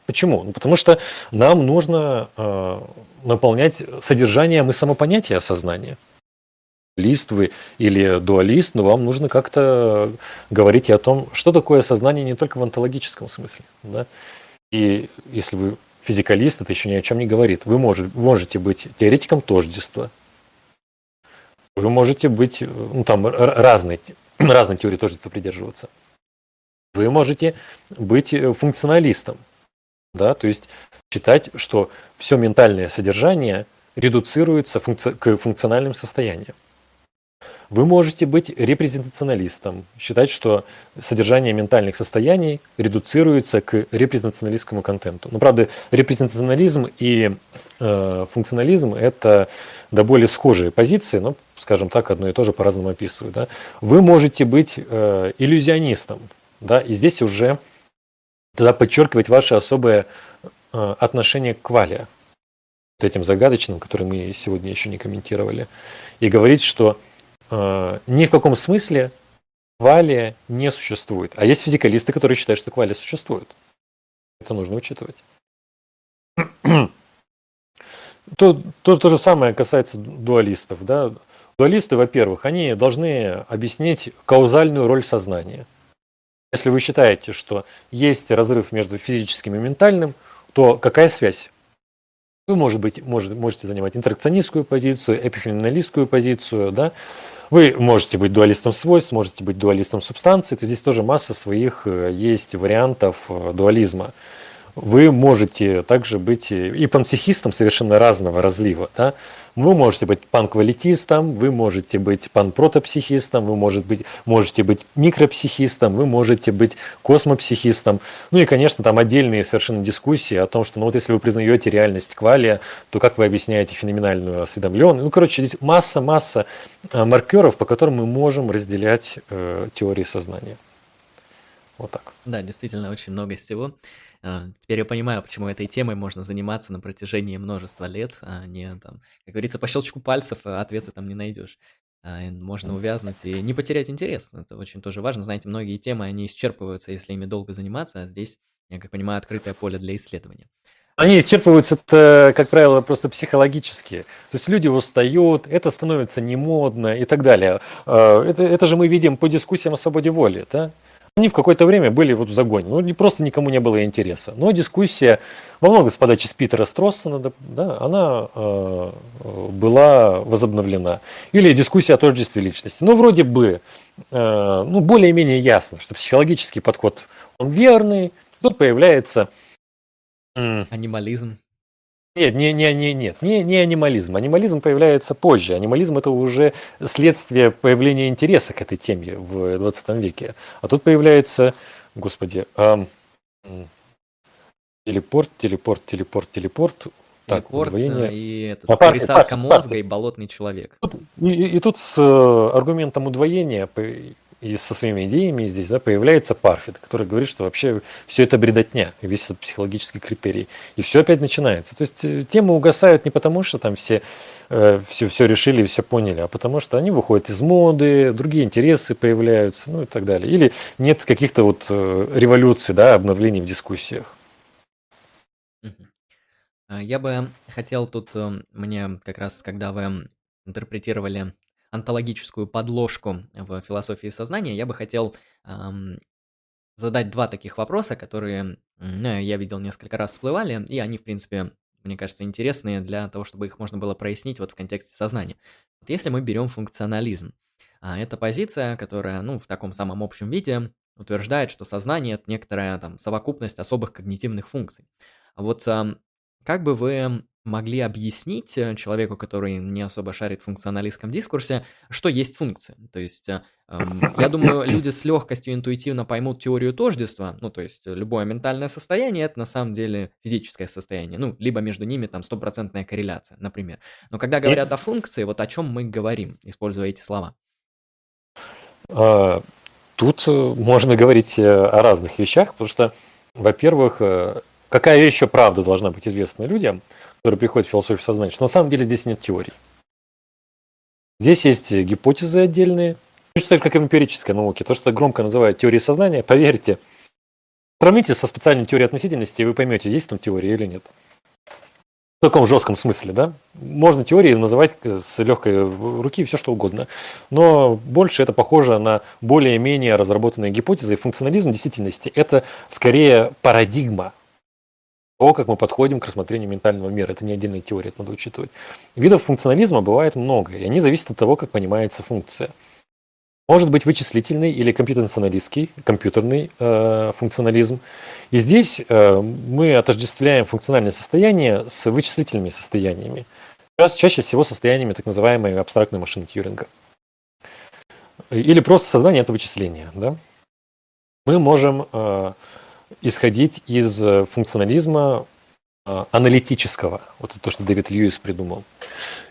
Почему? Ну, потому что нам нужно наполнять содержанием и самопонятие сознания. Лист вы или дуалист, но вам нужно как-то говорить о том, что такое сознание не только в онтологическом смысле. Да? И если вы физикалист, это еще ни о чем не говорит. Вы можете быть теоретиком тождества, вы можете быть, ну там разные, разные теории тоже придерживаться. Вы можете быть функционалистом, да, то есть считать, что все ментальное содержание редуцируется функци- к функциональным состояниям. Вы можете быть репрезентационалистом, считать, что содержание ментальных состояний редуцируется к репрезентационалистскому контенту. Но, правда, репрезентационализм и э, функционализм – это до более схожие позиции, но, скажем так, одно и то же по-разному описывают. Да? Вы можете быть э, иллюзионистом, да, и здесь уже тогда подчеркивать ваше особое э, отношение к квале, этим загадочным, который мы сегодня еще не комментировали, и говорить, что э, ни в каком смысле квалия не существует. А есть физикалисты, которые считают, что квалия существует. Это нужно учитывать. *clears throat* То, то, то же самое касается дуалистов. Да? Дуалисты, во-первых, они должны объяснить каузальную роль сознания. Если вы считаете, что есть разрыв между физическим и ментальным, то какая связь? Вы, может быть, может, можете занимать интеракционистскую позицию, эпифеноменалистскую позицию, да? Вы можете быть дуалистом свойств, можете быть дуалистом субстанции, то здесь тоже масса своих э, есть вариантов э, дуализма вы можете также быть и панпсихистом совершенно разного разлива. Да? Вы можете быть панквалитистом, вы можете быть панпротопсихистом, вы может быть, можете быть микропсихистом, вы можете быть космопсихистом. Ну и, конечно, там отдельные совершенно дискуссии о том, что ну вот если вы признаете реальность квалия, то как вы объясняете феноменальную осведомленность? Ну, короче, здесь масса-масса э, маркеров, по которым мы можем разделять э, теории сознания. Вот так. Да, действительно, очень много всего. А, теперь я понимаю, почему этой темой можно заниматься на протяжении множества лет, а не там, как говорится, по щелчку пальцев а ответы там не найдешь. Можно увязнуть и не потерять интерес. Это очень тоже важно. Знаете, многие темы, они исчерпываются, если ими долго заниматься, а здесь, я как понимаю, открытое поле для исследования. Они исчерпываются, как правило, просто психологически. То есть люди устают, это становится немодно и так далее. Это, это же мы видим по дискуссиям о свободе воли. Да? Они в какое-то время были вот в загоне, ну, не просто никому не было интереса. Но дискуссия, во многом с подачи Питера Строссона, да, она э, была возобновлена. Или дискуссия о тождестве личности. Ну, вроде бы, э, ну, более-менее ясно, что психологический подход, он верный. Тут появляется... Анимализм. Нет, не, не, не, нет, не, не анимализм. Анимализм появляется позже. Анимализм это уже следствие появления интереса к этой теме в 20 веке. А тут появляется, господи, эм, телепорт, телепорт, телепорт, телепорт. Так, удвоение. и этот, а, пересадка парфит, мозга парфит. и болотный человек. И, и, и тут с э, аргументом удвоения и со своими идеями здесь да, появляется Парфит, который говорит, что вообще все это бредотня, весь этот психологический критерий. И все опять начинается. То есть э, темы угасают не потому, что там все, э, все, все решили и все поняли, а потому что они выходят из моды, другие интересы появляются, ну и так далее. Или нет каких-то вот э, революций, да, обновлений в дискуссиях. А, я бы хотел тут, э, мне как раз, когда вы интерпретировали онтологическую подложку в философии сознания, я бы хотел эм, задать два таких вопроса, которые ну, я видел несколько раз всплывали, и они, в принципе, мне кажется, интересные для того, чтобы их можно было прояснить вот в контексте сознания. Вот если мы берем функционализм, а это позиция, которая, ну, в таком самом общем виде утверждает, что сознание – это некоторая там совокупность особых когнитивных функций. А вот э, как бы вы могли объяснить э, человеку, который не особо шарит в функционалистском дискурсе, что есть функция. То есть, э, эм, я думаю, люди с легкостью интуитивно поймут теорию тождества, ну, то есть, любое ментальное состояние – это на самом деле физическое состояние, ну, либо между ними там стопроцентная корреляция, например. Но когда говорят о функции, вот о чем мы говорим, используя эти слова? А, тут э, можно говорить о разных вещах, потому что, во-первых, какая еще правда должна быть известна людям – которые приходят в философию сознания, что на самом деле здесь нет теорий. Здесь есть гипотезы отдельные, точно так как и в эмпирической науке. То, что громко называют теорией сознания, поверьте, сравните со специальной теорией относительности, и вы поймете, есть там теория или нет. В таком жестком смысле, да? Можно теории называть с легкой руки все что угодно. Но больше это похоже на более-менее разработанные гипотезы. И функционализм действительности это скорее парадигма того, как мы подходим к рассмотрению ментального мира. Это не отдельная теория, это надо учитывать. Видов функционализма бывает много, и они зависят от того, как понимается функция. Может быть вычислительный или компьютернационалистский, компьютерный э, функционализм. И здесь э, мы отождествляем функциональное состояние с вычислительными состояниями. Раз чаще всего состояниями так называемой абстрактной машины Тьюринга. Или просто создание это вычисления. Да? Мы можем э, исходить из э, функционализма э, аналитического. Вот это то, что Дэвид Льюис придумал.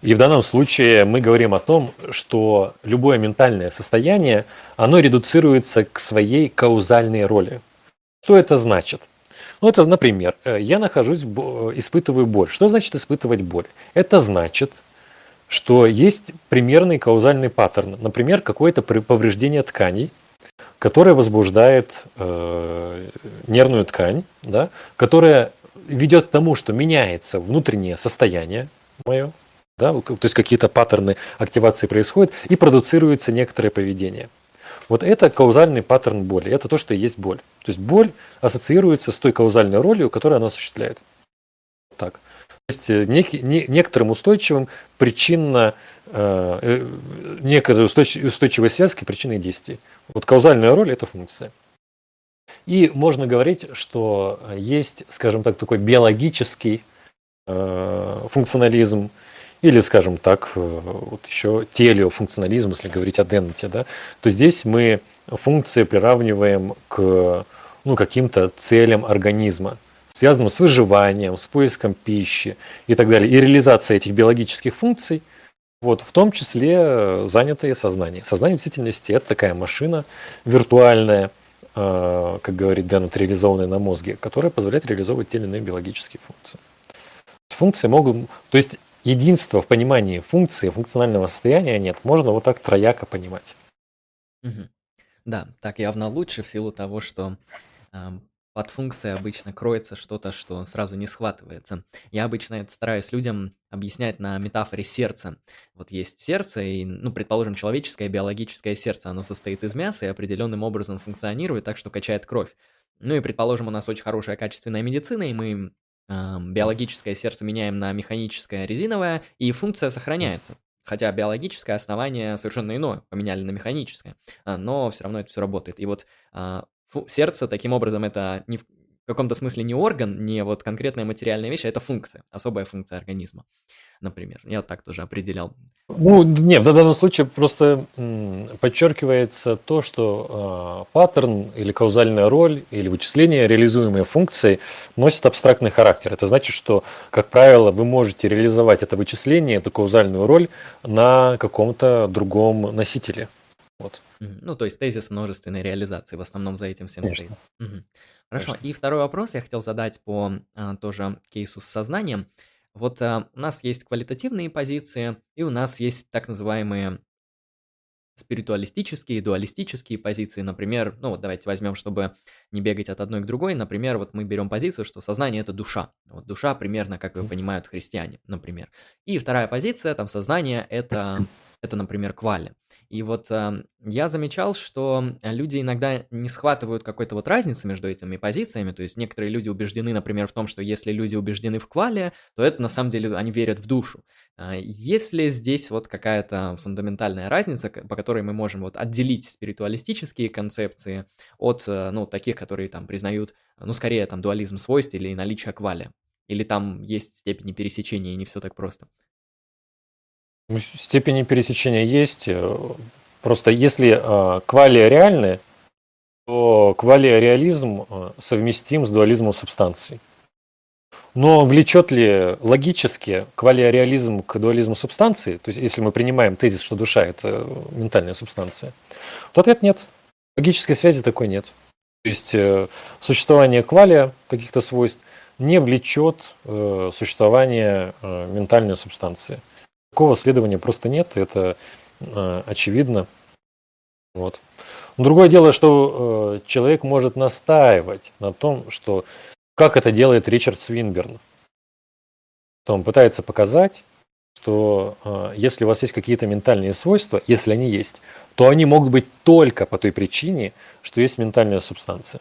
И в данном случае мы говорим о том, что любое ментальное состояние, оно редуцируется к своей каузальной роли. Что это значит? Ну, это, например, э, я нахожусь, испытываю боль. Что значит испытывать боль? Это значит, что есть примерный каузальный паттерн. Например, какое-то повреждение тканей – которая возбуждает э, нервную ткань, да, которая ведет к тому, что меняется внутреннее состояние мое, да, то есть какие-то паттерны активации происходят, и продуцируется некоторое поведение. Вот это каузальный паттерн боли, это то, что и есть боль. То есть боль ассоциируется с той каузальной ролью, которую она осуществляет. Так. Есть э, некий, не, некоторым устойчивым причинно, э, э некоторые устойчивые связки причины действий. Вот каузальная роль – это функция. И можно говорить, что есть, скажем так, такой биологический э, функционализм, или, скажем так, э, вот еще телеофункционализм, если говорить о Деннете, да, то здесь мы функции приравниваем к ну, каким-то целям организма, связанным с выживанием, с поиском пищи и так далее. И реализация этих биологических функций – вот, в том числе э, занятое сознание. Сознание в действительности это такая машина виртуальная, э, как говорит Деннет, реализованная на мозге, которая позволяет реализовывать те или иные биологические функции. Функции могут... То есть единство в понимании функции, функционального состояния нет. Можно вот так трояко понимать. Да, так явно лучше в силу того, что под функцией обычно кроется что-то, что сразу не схватывается. Я обычно это стараюсь людям объяснять на метафоре сердца. Вот есть сердце, и, ну, предположим, человеческое биологическое сердце, оно состоит из мяса и определенным образом функционирует так, что качает кровь. Ну и, предположим, у нас очень хорошая качественная медицина, и мы э, биологическое сердце меняем на механическое резиновое, и функция сохраняется. Хотя биологическое основание совершенно иное, поменяли на механическое, а, но все равно это все работает. И вот а, Фу, сердце, таким образом, это не, в каком-то смысле не орган, не вот конкретная материальная вещь, а это функция, особая функция организма, например. Я так тоже определял. Ну, нет, в данном случае просто подчеркивается то, что э, паттерн или каузальная роль или вычисление реализуемой функции носит абстрактный характер. Это значит, что, как правило, вы можете реализовать это вычисление, эту каузальную роль на каком-то другом носителе. Вот. Ну, то есть тезис множественной реализации в основном за этим всем Конечно. стоит. Угу. Хорошо. Конечно. И второй вопрос я хотел задать по а, тоже кейсу с сознанием. Вот а, у нас есть квалитативные позиции, и у нас есть так называемые спиритуалистические, дуалистические позиции, например, ну вот давайте возьмем, чтобы не бегать от одной к другой, например, вот мы берем позицию, что сознание это душа, вот душа примерно, как ее понимают христиане, например, и вторая позиция, там сознание это это, например, квали. И вот э, я замечал, что люди иногда не схватывают какой-то вот разницы между этими позициями. То есть некоторые люди убеждены, например, в том, что если люди убеждены в квале, то это на самом деле они верят в душу. Э, есть ли здесь вот какая-то фундаментальная разница, по которой мы можем вот отделить спиритуалистические концепции от, э, ну, таких, которые там признают, ну, скорее там дуализм свойств или наличие квали? Или там есть степени пересечения и не все так просто? Степени пересечения есть. Э, просто если э, квалия реальны, то квалия реализм э, совместим с дуализмом субстанций. Но влечет ли логически квалия реализм к дуализму субстанции, то есть если мы принимаем тезис, что душа – это ментальная субстанция, то ответ нет. Логической связи такой нет. То есть существование квалия каких-то свойств не влечет существование ментальной субстанции. Такого следования просто нет, это э, очевидно. Вот. другое дело, что э, человек может настаивать на том, что как это делает Ричард Свинберн. То он пытается показать, что э, если у вас есть какие-то ментальные свойства, если они есть, то они могут быть только по той причине, что есть ментальная субстанция.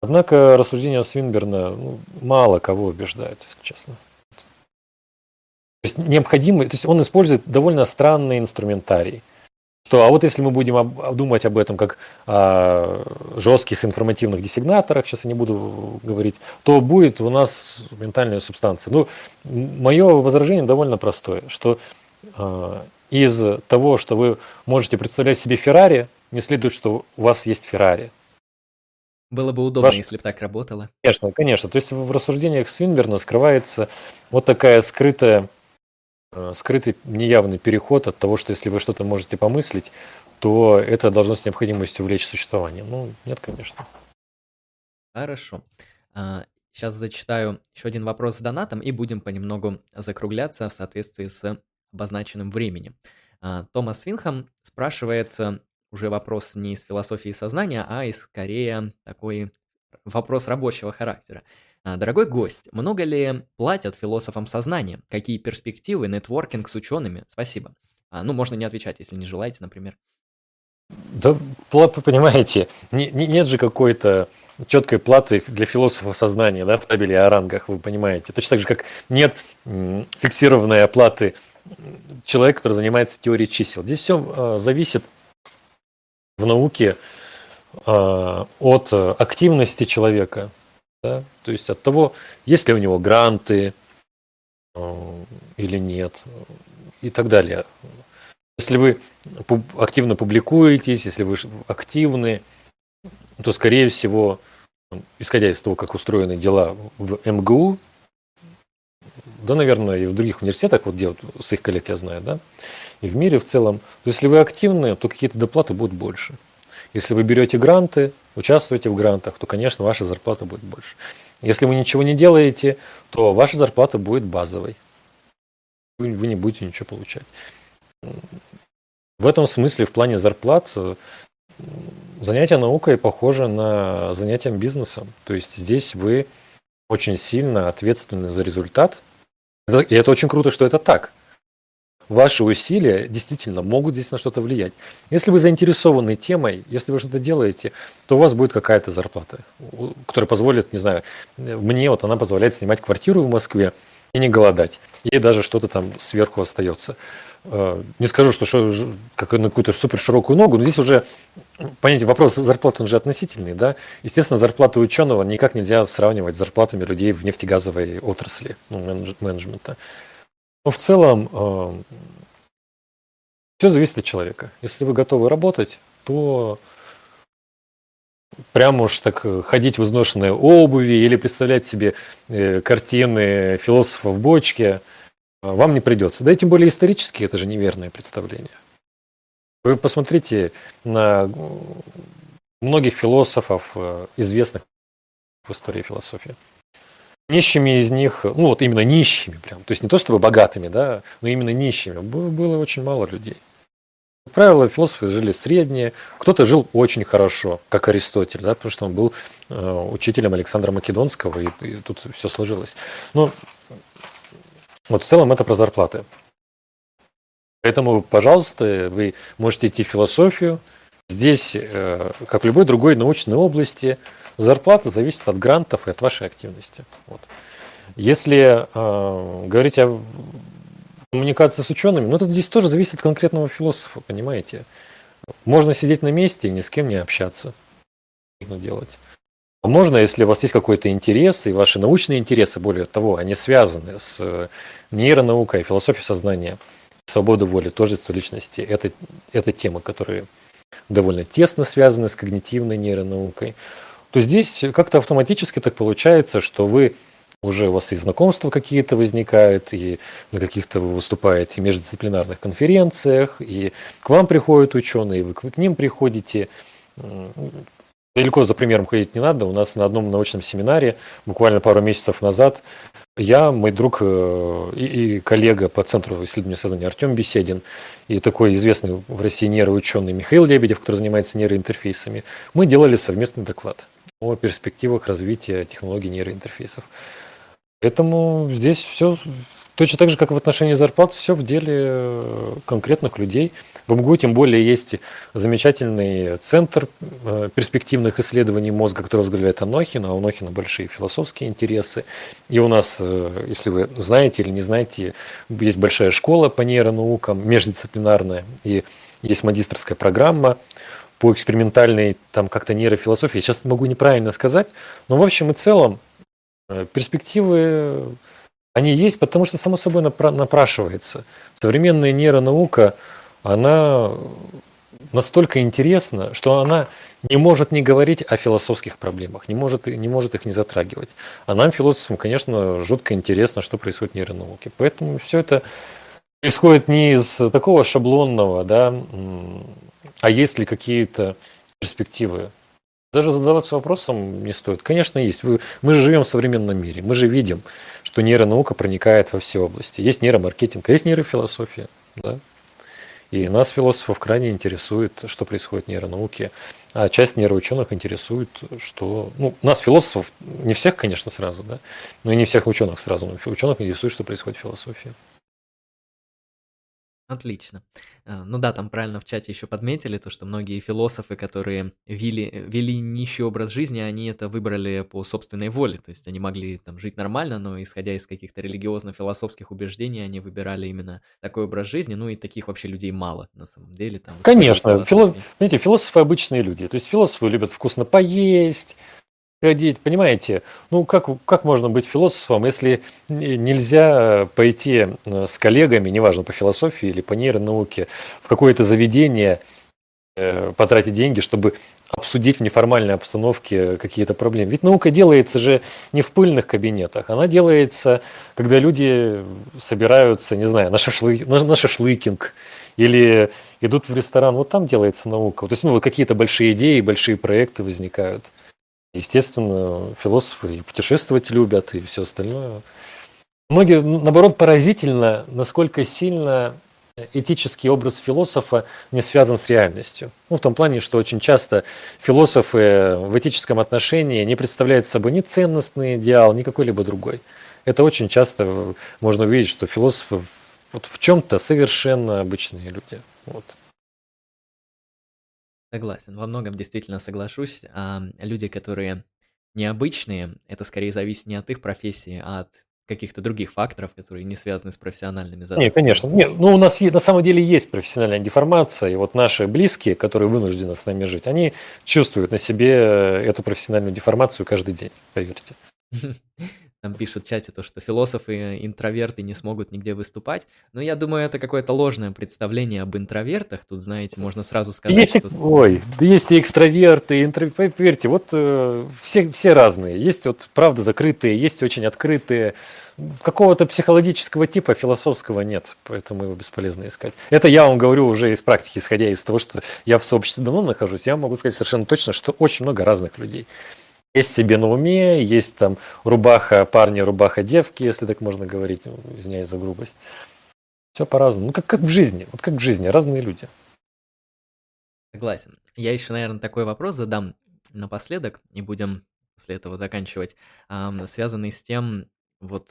Однако рассуждения Свинберна ну, мало кого убеждают, если честно. То есть необходимый, то есть он использует довольно странный инструментарий. Что, а вот если мы будем об, думать об этом как о жестких информативных десигнаторах, сейчас я не буду говорить, то будет у нас ментальная субстанция. Ну, мое возражение довольно простое, что э, из того, что вы можете представлять себе Феррари, не следует, что у вас есть Феррари. Было бы удобно, Ваш... если бы так работало. Конечно, конечно. То есть в рассуждениях Свинберна скрывается вот такая скрытая скрытый неявный переход от того, что если вы что-то можете помыслить, то это должно с необходимостью влечь существование. Ну, нет, конечно. Хорошо. Сейчас а, зачитаю еще один вопрос с донатом и будем понемногу закругляться в соответствии с обозначенным временем. А, Томас Винхам спрашивает э, уже вопрос не из философии сознания, а из скорее такой вопрос рабочего характера. А, дорогой гость, много ли платят философам сознания? Какие перспективы, нетворкинг с учеными? Спасибо. А, ну, можно не отвечать, если не желаете, например. Да, понимаете, не, не, нет же какой-то четкой платы для философов сознания, да, в табеле о рангах, вы понимаете. Точно так же, как нет фиксированной оплаты человека, который занимается теорией чисел. Здесь все э, зависит в науке от активности человека, да? То есть от того, есть ли у него гранты э, или нет и так далее. Если вы активно публикуетесь, если вы активны, то, скорее всего, исходя из того, как устроены дела в МГУ, да, наверное, и в других университетах, вот вот с их коллег я знаю, да, и в мире в целом, если вы активны, то какие-то доплаты будут больше. Если вы берете гранты, участвуете в грантах, то, конечно, ваша зарплата будет больше. Если вы ничего не делаете, то ваша зарплата будет базовой. Вы, вы не будете ничего получать. В этом смысле, в плане зарплат, э, занятие наукой похоже на занятие бизнесом. То есть здесь вы очень сильно ответственны за результат. И это очень круто, что это так ваши усилия действительно могут здесь на что-то влиять. Если вы заинтересованы темой, если вы что-то делаете, то у вас будет какая-то зарплата, которая позволит, не знаю, мне вот она позволяет снимать квартиру в Москве, и не голодать. И даже что-то там сверху остается. Э, не скажу, что, что как на какую-то супер широкую ногу, но здесь уже, понятие, вопрос зарплаты, он же относительный, да. Естественно, зарплату ученого никак нельзя сравнивать с зарплатами людей в нефтегазовой отрасли, ну, менеджмента. Но в целом э, все зависит от человека. Если вы готовы работать, то прямо уж так ходить в изношенной обуви или представлять себе э, картины философа в бочке – вам не придется. Да и тем более исторически это же неверное представление. Вы посмотрите на многих философов, э, известных в истории философии. Нищими из них, ну вот именно нищими прям, то есть не то чтобы богатыми, да, но именно нищими, было очень мало людей. Как правило, философы жили средние, кто-то жил очень хорошо, как Аристотель, да, потому что он был э, учителем Александра Македонского, и, и тут все сложилось. Но вот в целом это про зарплаты. Поэтому, пожалуйста, вы можете идти в философию. Здесь, э, как в любой другой научной области, зарплата зависит от грантов и от вашей активности. Вот. Если э, говорить о коммуникации с учеными, ну это здесь тоже зависит от конкретного философа, понимаете? Можно сидеть на месте и ни с кем не общаться. Можно делать. А можно, если у вас есть какой-то интерес, и ваши научные интересы, более того, они связаны с э, нейронаукой, философией сознания, свободой воли, тождество личности, это, это темы, которые довольно тесно связаны с когнитивной нейронаукой, то здесь как-то автоматически так получается, что вы уже у вас и знакомства какие-то возникают, и на каких-то вы выступаете междисциплинарных конференциях, и к вам приходят ученые, вы к ним приходите. Далеко за примером ходить не надо. У нас на одном научном семинаре буквально пару месяцев назад я, мой друг э, и, и коллега по Центру исследования сознания Артем Беседин и такой известный в России нейроученый Михаил Лебедев, который занимается нейроинтерфейсами, мы делали совместный доклад о перспективах развития технологий нейроинтерфейсов. Поэтому здесь все Точно так же, как и в отношении зарплат, все в деле э, конкретных людей. В МГУ тем более есть замечательный центр э, перспективных исследований мозга, который возглавляет Анохин, а у Анохина большие философские интересы. И у нас, э, если вы знаете или не знаете, есть большая школа по нейронаукам, междисциплинарная, и есть магистрская программа по экспериментальной там как-то нейрофилософии. Сейчас могу неправильно сказать, но в общем и целом перспективы они есть, потому что само собой напрашивается. Современная нейронаука, она настолько интересна, что она не может не говорить о философских проблемах, не может, не может их не затрагивать. А нам, философам, конечно, жутко интересно, что происходит в нейронауке. Поэтому все это происходит не из такого шаблонного, да, а есть ли какие-то перспективы даже задаваться вопросом не стоит. Конечно, есть. Мы же живем в современном мире. Мы же видим, что нейронаука проникает во все области. Есть нейромаркетинг, а есть нейрофилософия. Да? И нас, философов, крайне интересует, что происходит в нейронауке. А часть нейроученых интересует, что... Ну, нас, философов, не всех, конечно, сразу, да, но и не всех ученых сразу, но ученых интересует, что происходит в философии. Отлично. А, ну да, там правильно в чате еще подметили то, что многие философы, которые вели, вели нищий образ жизни, они это выбрали по собственной воле. То есть они могли там жить нормально, но исходя из каких-то религиозно-философских убеждений, они выбирали именно такой образ жизни. Ну и таких вообще людей мало на самом деле. Там, Конечно. Фило... Знаете, философы обычные люди. То есть философы любят вкусно поесть, понимаете? Ну, как, как можно быть философом, если нельзя пойти э, с коллегами, неважно, по философии или по нейронауке, в какое-то заведение, э, потратить деньги, чтобы обсудить в неформальной обстановке какие-то проблемы. Ведь наука делается же не в пыльных кабинетах, она делается, когда люди собираются, не знаю, на, шашлы, на, на шашлыкинг или идут в ресторан, вот там делается наука. То есть, ну, вот какие-то большие идеи, большие проекты возникают. Естественно, философы и путешествовать любят, и все остальное. Многие, наоборот, поразительно, насколько сильно этический образ философа не связан с реальностью. Ну, в том плане, что очень часто философы в этическом отношении не представляют собой ни ценностный идеал, ни какой-либо другой. Это очень часто можно увидеть, что философы вот в чем-то совершенно обычные люди. Вот. Согласен, во многом действительно соглашусь. А люди, которые необычные, это скорее зависит не от их профессии, а от каких-то других факторов, которые не связаны с профессиональными задачами. Нет, конечно. Нет, ну, у нас на самом деле есть профессиональная деформация, и вот наши близкие, которые вынуждены с нами жить, они чувствуют на себе эту профессиональную деформацию каждый день, поверьте. *laughs* Там пишут в чате то, что философы интроверты не смогут нигде выступать. Но я думаю, это какое-то ложное представление об интровертах. Тут, знаете, можно сразу сказать, есть, что... Ой, да есть и экстраверты, и интроверты. Поверьте, вот э, все, все разные. Есть вот правда закрытые, есть очень открытые. Какого-то психологического типа философского нет, поэтому его бесполезно искать. Это я вам говорю уже из практики, исходя из того, что я в сообществе давно нахожусь, я могу сказать совершенно точно, что очень много разных людей есть себе на уме, есть там рубаха парни, рубаха девки, если так можно говорить, извиняюсь за грубость. Все по-разному. Ну, как, как в жизни. Вот как в жизни, разные люди. Согласен. Я еще, наверное, такой вопрос задам напоследок, и будем после этого заканчивать, связанный с тем, вот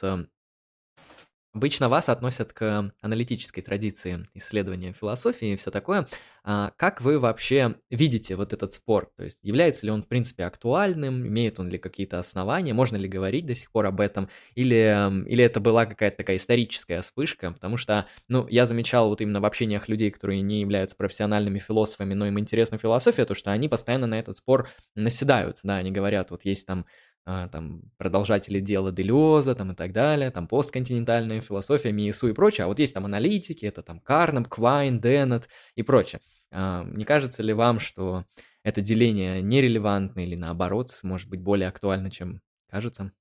Обычно вас относят к аналитической традиции исследования философии и все такое. А как вы вообще видите вот этот спор? То есть является ли он, в принципе, актуальным? Имеет он ли какие-то основания? Можно ли говорить до сих пор об этом? Или, или это была какая-то такая историческая вспышка? Потому что, ну, я замечал вот именно в общениях людей, которые не являются профессиональными философами, но им интересна философия, то, что они постоянно на этот спор наседают. Да, они говорят, вот есть там там, продолжатели дела Делеза, там, и так далее, там, постконтинентальная философия, Миесу и прочее, а вот есть там аналитики, это там Карнап, Квайн, Деннет и прочее. А, не кажется ли вам, что это деление нерелевантно или наоборот, может быть, более актуально, чем кажется?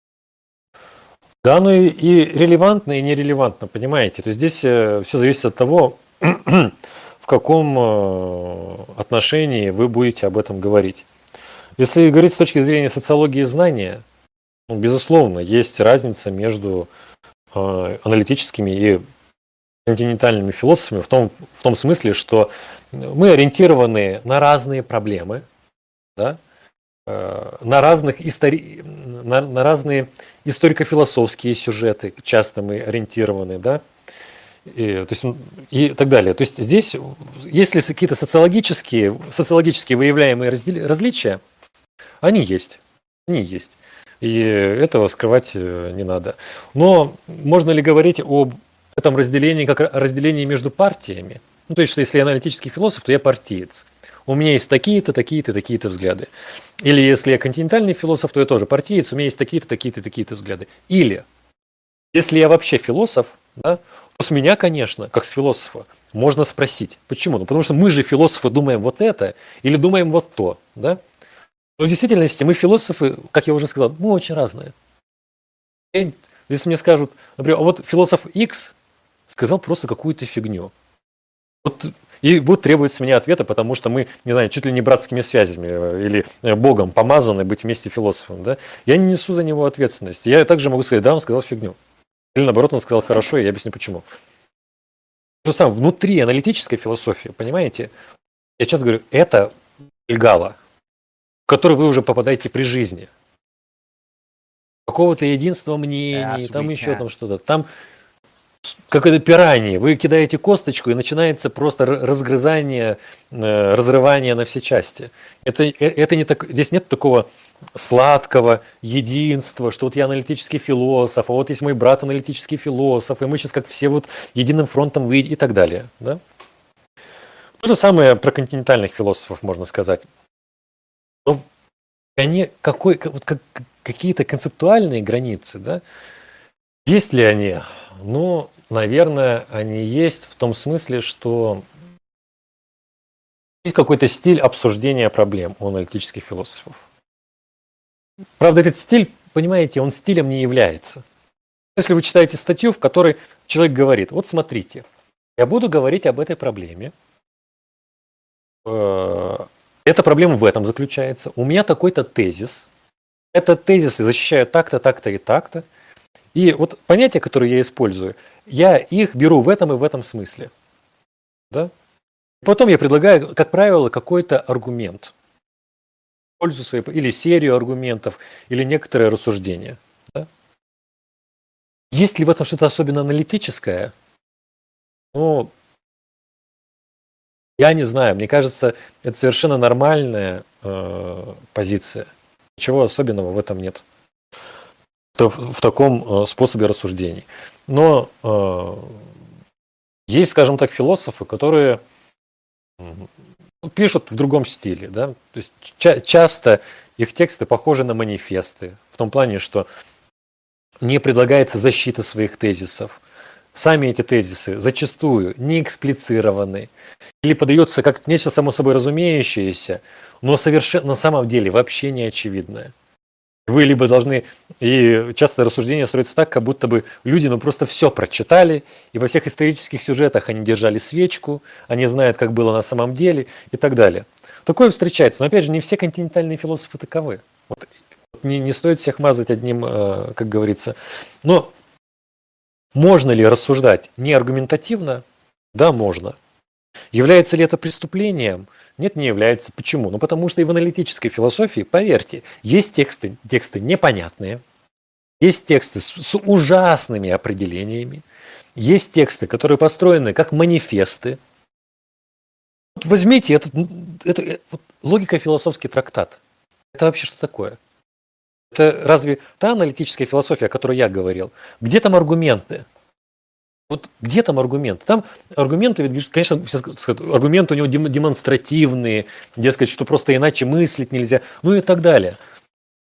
Да, ну и, и релевантно, и нерелевантно, понимаете? То есть здесь э, все зависит от того, *clears throat* в каком э, отношении вы будете об этом говорить. Если говорить с точки зрения социологии знания, ну, безусловно, есть разница между э, аналитическими и континентальными философами в том, в том смысле, что мы ориентированы на разные проблемы, да, э, на, разных истори... на, на разные историко-философские сюжеты, часто мы ориентированы, да, и, то есть, и так далее. То есть здесь, если какие-то социологические, социологически выявляемые различия, они есть. Они есть. И этого скрывать э, не надо. Но можно ли говорить об этом разделении как разделении между партиями? Ну, то есть, что если я аналитический философ, то я партиец. У меня есть такие-то, такие-то, такие-то взгляды. Или если я континентальный философ, то я тоже партиец, у меня есть такие-то, такие-то, такие-то взгляды. Или, если я вообще философ, да, то с меня, конечно, как с философа, можно спросить. Почему? Ну, потому что мы же философы думаем вот это или думаем вот то. Да? Но в действительности мы философы, как я уже сказал, мы очень разные. Если мне скажут, например, а вот философ X сказал просто какую-то фигню. Вот, и будут требовать с меня ответа, потому что мы, не знаю, чуть ли не братскими связями э, или э, Богом помазаны быть вместе философом. Да? Я не несу за него ответственности. Я также могу сказать, да, он сказал фигню. Или наоборот, он сказал хорошо, и я объясню почему. То же самое, внутри аналитической философии, понимаете, я сейчас говорю, это легало который вы уже попадаете при жизни. Какого-то единства мнений, там еще там что-то. Там как это пираньи. Вы кидаете косточку, и начинается просто разгрызание, э, разрывание на все части. Это, э, это не так, здесь нет такого сладкого единства, что вот я аналитический философ, а вот есть мой брат аналитический философ, и мы сейчас как все вот единым фронтом выйдем и так далее. Да? То же самое про континентальных философов можно сказать. Но какой, вот как, какие-то концептуальные границы, да, есть ли они? Ну, наверное, они есть в том смысле, что есть какой-то стиль обсуждения проблем у аналитических философов. Правда, этот стиль, понимаете, он стилем не является. Если вы читаете статью, в которой человек говорит, вот смотрите, я буду говорить об этой проблеме, э, эта проблема в этом заключается. У меня такой-то тезис. Этот тезис защищаю так-то, так-то и так-то. И вот понятия, которые я использую, я их беру в этом и в этом смысле. Да? Потом я предлагаю, как правило, какой-то аргумент. Пользу своей, или серию аргументов, или некоторое рассуждение. Да? Есть ли в этом что-то особенно аналитическое? Ну, я не знаю, мне кажется, это совершенно нормальная э, позиция. Ничего особенного в этом нет. в, в таком способе рассуждений. Но э, есть, скажем так, философы, которые пишут в другом стиле. Да? То есть ча- часто их тексты похожи на манифесты, в том плане, что не предлагается защита своих тезисов. Сами эти тезисы зачастую не эксплицированы или подается как нечто само собой разумеющееся, но совершенно на самом деле вообще не очевидное. Вы либо должны, и часто рассуждения строятся так, как будто бы люди ну, просто все прочитали, и во всех исторических сюжетах они держали свечку, они знают, как было на самом деле и так далее. Такое встречается, но опять же, не все континентальные философы таковы. Вот, не, не стоит всех мазать одним, э, как говорится. Но можно ли рассуждать не аргументативно? Да, можно. Является ли это преступлением? Нет, не является. Почему? Ну, потому что и в аналитической философии, поверьте, есть тексты, тексты непонятные, есть тексты с, с ужасными определениями, есть тексты, которые построены как манифесты. Вот возьмите, это, это, это вот логика философский трактат. Это вообще что такое? Это разве та аналитическая философия, о которой я говорил? Где там аргументы? Вот где там аргумент? Там аргументы, конечно, аргументы у него демонстративные, дескать, что просто иначе мыслить нельзя, ну и так далее.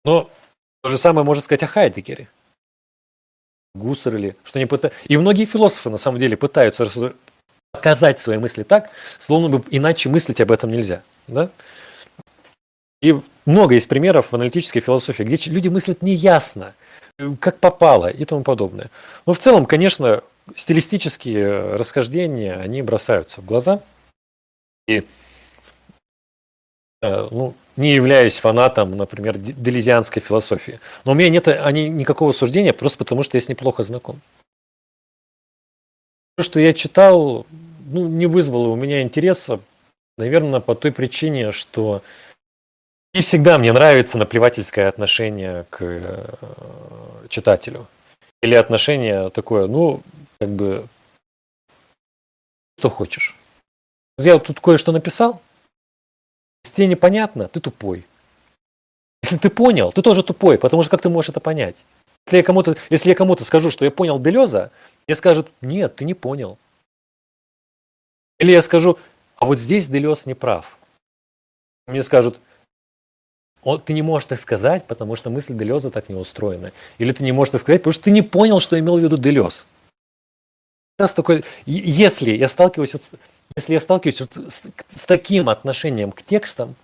Но то же самое можно сказать о Хайдегере. Гуссерле, что они пытаются... И многие философы на самом деле пытаются показать свои мысли так, словно бы иначе мыслить об этом нельзя. Да? И много есть примеров в аналитической философии, где люди мыслят неясно, как попало и тому подобное. Но в целом, конечно, стилистические расхождения, они бросаются в глаза. И э, ну, не являюсь фанатом, например, делезианской философии. Но у меня нет они, никакого суждения, просто потому что я с ней плохо знаком. То, что я читал, ну, не вызвало у меня интереса, наверное, по той причине, что не всегда мне нравится наплевательское отношение к э, читателю. Или отношение такое, ну, как бы, что хочешь. Я вот тут кое-что написал, если тебе непонятно, ты тупой. Если ты понял, ты тоже тупой, потому что как ты можешь это понять? Если я кому-то, если я кому-то скажу, что я понял Делеза, мне скажут, нет, ты не понял. Или я скажу, а вот здесь Делез не прав. Мне скажут, он, ты не можешь так сказать, потому что мысль Делеза так не устроена. Или ты не можешь так сказать, потому что ты не понял, что имел в виду Делез раз такой, если я сталкиваюсь, вот, если я сталкиваюсь вот с, с таким отношением к текстам,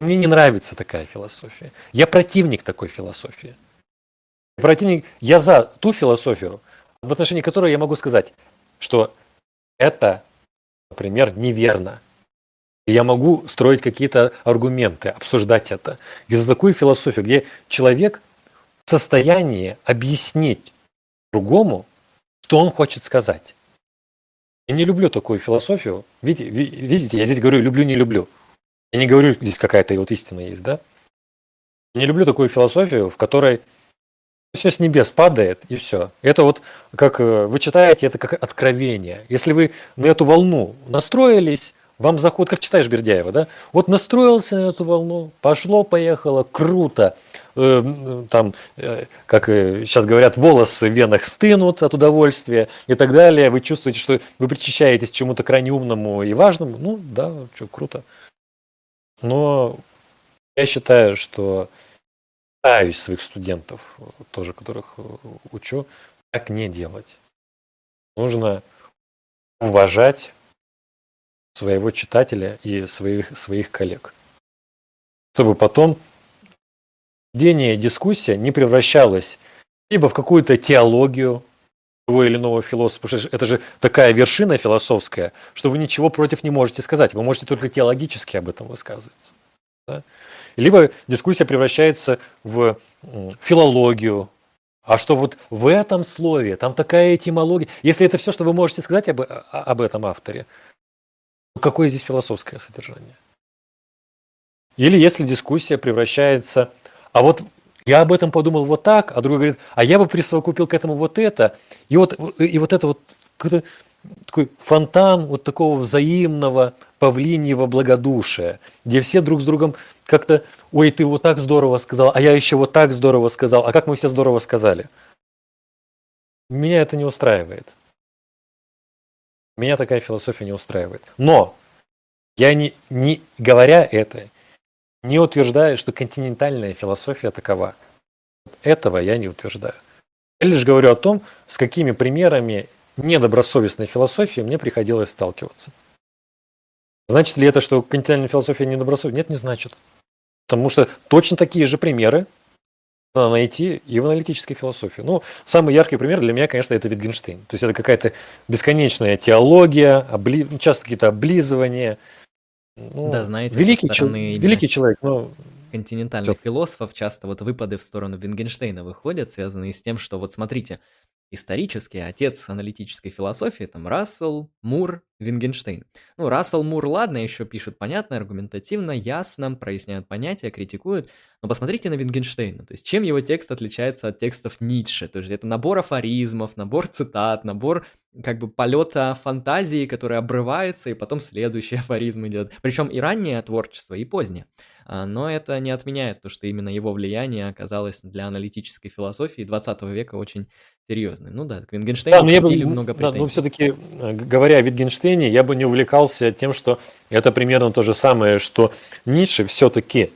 мне не нравится такая философия. Я противник такой философии. Противник, я за ту философию, в отношении которой я могу сказать, что это, например, неверно. Я могу строить какие-то аргументы, обсуждать это. И за такую философию, где человек в состоянии объяснить другому что он хочет сказать. Я не люблю такую философию. Видите, видите, я здесь говорю люблю, не люблю. Я не говорю, здесь какая-то вот истина есть, да? Я не люблю такую философию, в которой все с небес падает, и все. Это вот, как э, вы читаете, это как откровение. Если вы на эту волну настроились, вам заход, как читаешь Бердяева, да? Вот настроился на эту волну, пошло, поехало, круто. Э, там, э, как сейчас говорят, волосы в венах стынут от удовольствия и так далее. Вы чувствуете, что вы причащаетесь чему-то крайне умному и важному. Ну, да, что, круто. Но я считаю, что пытаюсь своих студентов, тоже которых учу, так не делать. Нужно уважать своего читателя и своих, своих коллег. Чтобы потом чтение, дискуссия не превращалась либо в какую-то теологию того или иного философа, потому что это же такая вершина философская, что вы ничего против не можете сказать, вы можете только теологически об этом высказываться. Да? Либо дискуссия превращается в филологию, а что вот в этом слове, там такая этимология. Если это все, что вы можете сказать об, об этом авторе, Какое здесь философское содержание? Или если дискуссия превращается, а вот я об этом подумал вот так, а другой говорит, а я бы присовокупил к этому вот это, и вот, и вот это вот такой фонтан вот такого взаимного павлиньего благодушия, где все друг с другом как-то, ой, ты вот так здорово сказал, а я еще вот так здорово сказал, а как мы все здорово сказали. Меня это не устраивает. Меня такая философия не устраивает. Но я не, не говоря это, не утверждаю, что континентальная философия такова. Этого я не утверждаю. Я лишь говорю о том, с какими примерами недобросовестной философии мне приходилось сталкиваться. Значит ли это, что континентальная философия недобросовестная? Нет, не значит. Потому что точно такие же примеры надо найти и в аналитической философии. Ну, самый яркий пример для меня, конечно, это Витгенштейн. То есть это какая-то бесконечная теология, обли... Ну, часто какие-то облизывания. Ну, да, знаете, великий, чел... великий человек, но континентальных Чё? философов часто вот выпады в сторону Вингенштейна выходят, связанные с тем, что вот смотрите, исторически отец аналитической философии, там Рассел, Мур, Вингенштейн. Ну, Рассел Мур, ладно, еще пишут понятно, аргументативно, ясно, проясняют понятия, критикуют, но посмотрите на Вингенштейна, то есть чем его текст отличается от текстов Ницше, то есть это набор афоризмов, набор цитат, набор как бы полета фантазии, который обрывается, и потом следующий *laughs* афоризм идет. Причем и раннее творчество, и позднее. А, но это не отменяет то, что именно его влияние оказалось для аналитической философии 20 века очень серьезным. Ну да, к Витгенштейну да, но я бы, много претензий. Да, но все-таки, э, говоря о Витгенштейне, я бы не увлекался тем, что это примерно то же самое, что Ницше все-таки.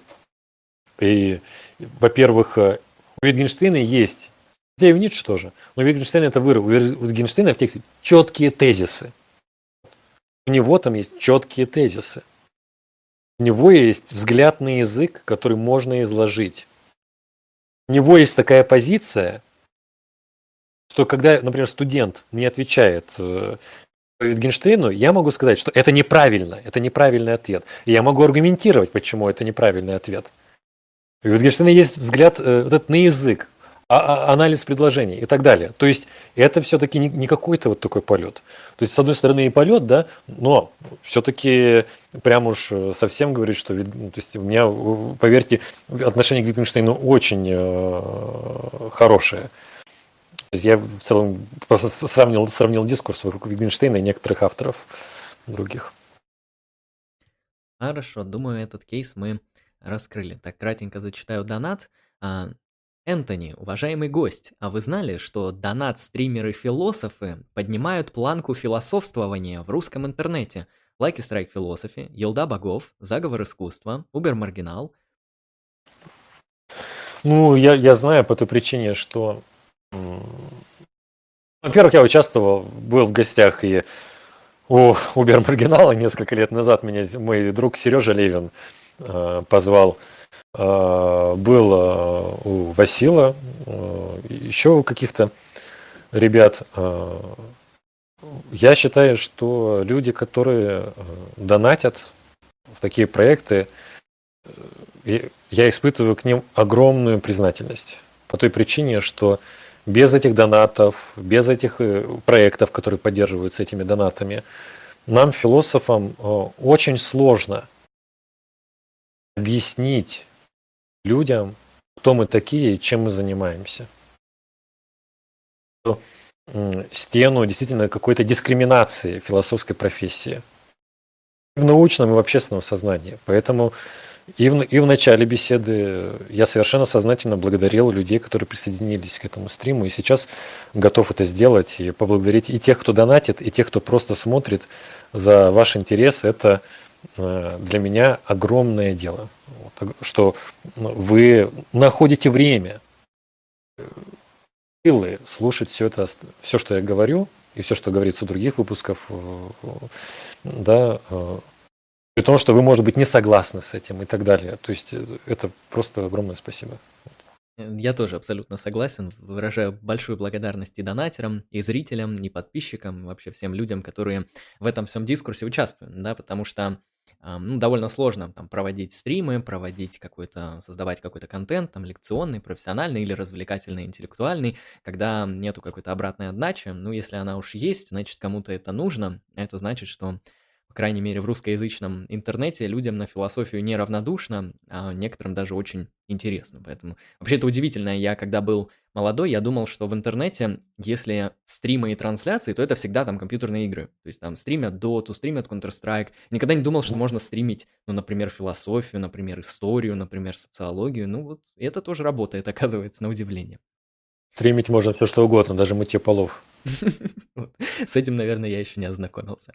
И, во-первых, э, у Витгенштейна есть, да и у Ницше тоже, но у Витгенштейна это вырыв. У Витгенштейна в тексте четкие тезисы. У него там есть четкие тезисы. У него есть взгляд на язык, который можно изложить. У него есть такая позиция, что когда, например, студент мне отвечает э, Wittgenstein, я могу сказать, что это неправильно, это неправильный ответ. И я могу аргументировать, почему это неправильный ответ. У Wittgenstein есть взгляд э, вот этот на язык, а, а, анализ предложений и так далее. То есть это все-таки не, не какой-то вот такой полет. То есть, с одной стороны, и полет, да, но все-таки прям уж совсем говорит, что ну, то есть у меня, поверьте, отношение к Wittgensteinу очень э, хорошее. То есть я в целом просто сравнил, сравнил дискурс вокруг Wittgensteina и некоторых авторов других. Хорошо, думаю, этот кейс мы раскрыли. Так, кратенько зачитаю донат. Энтони, уважаемый гость, а вы знали, что донат-стримеры-философы поднимают планку философствования в русском интернете? Лайки Страйк Философи, Елда Богов, Заговор Искусства, Убер Маргинал. Ну, я, я знаю по той причине, что... Во-первых, я участвовал, был в гостях и у Убер Маргинала несколько лет назад меня мой друг Сережа Левин позвал а, был а, у Васила, еще у каких-то ребят. Я считаю, что люди, которые донатят в такие проекты, я испытываю к ним огромную признательность. По той причине, что без этих донатов, без этих э, проектов, которые поддерживаются этими донатами, нам, философам, очень сложно объяснить людям, кто мы такие и чем мы занимаемся. Стену действительно какой-то дискриминации философской профессии в научном и в общественном сознании. Поэтому и в, и в начале беседы я совершенно сознательно благодарил людей, которые присоединились к этому стриму, и сейчас готов это сделать и поблагодарить и тех, кто донатит, и тех, кто просто смотрит за ваш интерес. Это для меня огромное дело, что вы находите время, силы слушать все это, все, что я говорю, и все, что говорится в других выпусках, э, да, э, при том, что вы, может быть, не согласны с этим и так далее. То есть это просто огромное спасибо. Я тоже абсолютно согласен. Выражаю большую благодарность и донатерам, и зрителям, и подписчикам, и вообще всем людям, которые в этом всем дискурсе участвуют, да, потому что ну, довольно сложно там проводить стримы, проводить какой-то, создавать какой-то контент, там, лекционный, профессиональный или развлекательный, интеллектуальный, когда нету какой-то обратной отдачи. Ну, если она уж есть, значит, кому-то это нужно. Это значит, что по крайней мере, в русскоязычном интернете людям на философию неравнодушно, а некоторым даже очень интересно. Поэтому вообще это удивительно. Я когда был молодой, я думал, что в интернете, если стримы и трансляции, то это всегда там компьютерные игры. То есть там стримят Dota, стримят Counter-Strike. Никогда не думал, что можно стримить, ну, например, философию, например, историю, например, социологию. Ну вот это тоже работает, *laughs* оказывается, на удивление. Стримить можно все что угодно, даже мытье полов. *laughs* С этим, наверное, я еще не ознакомился.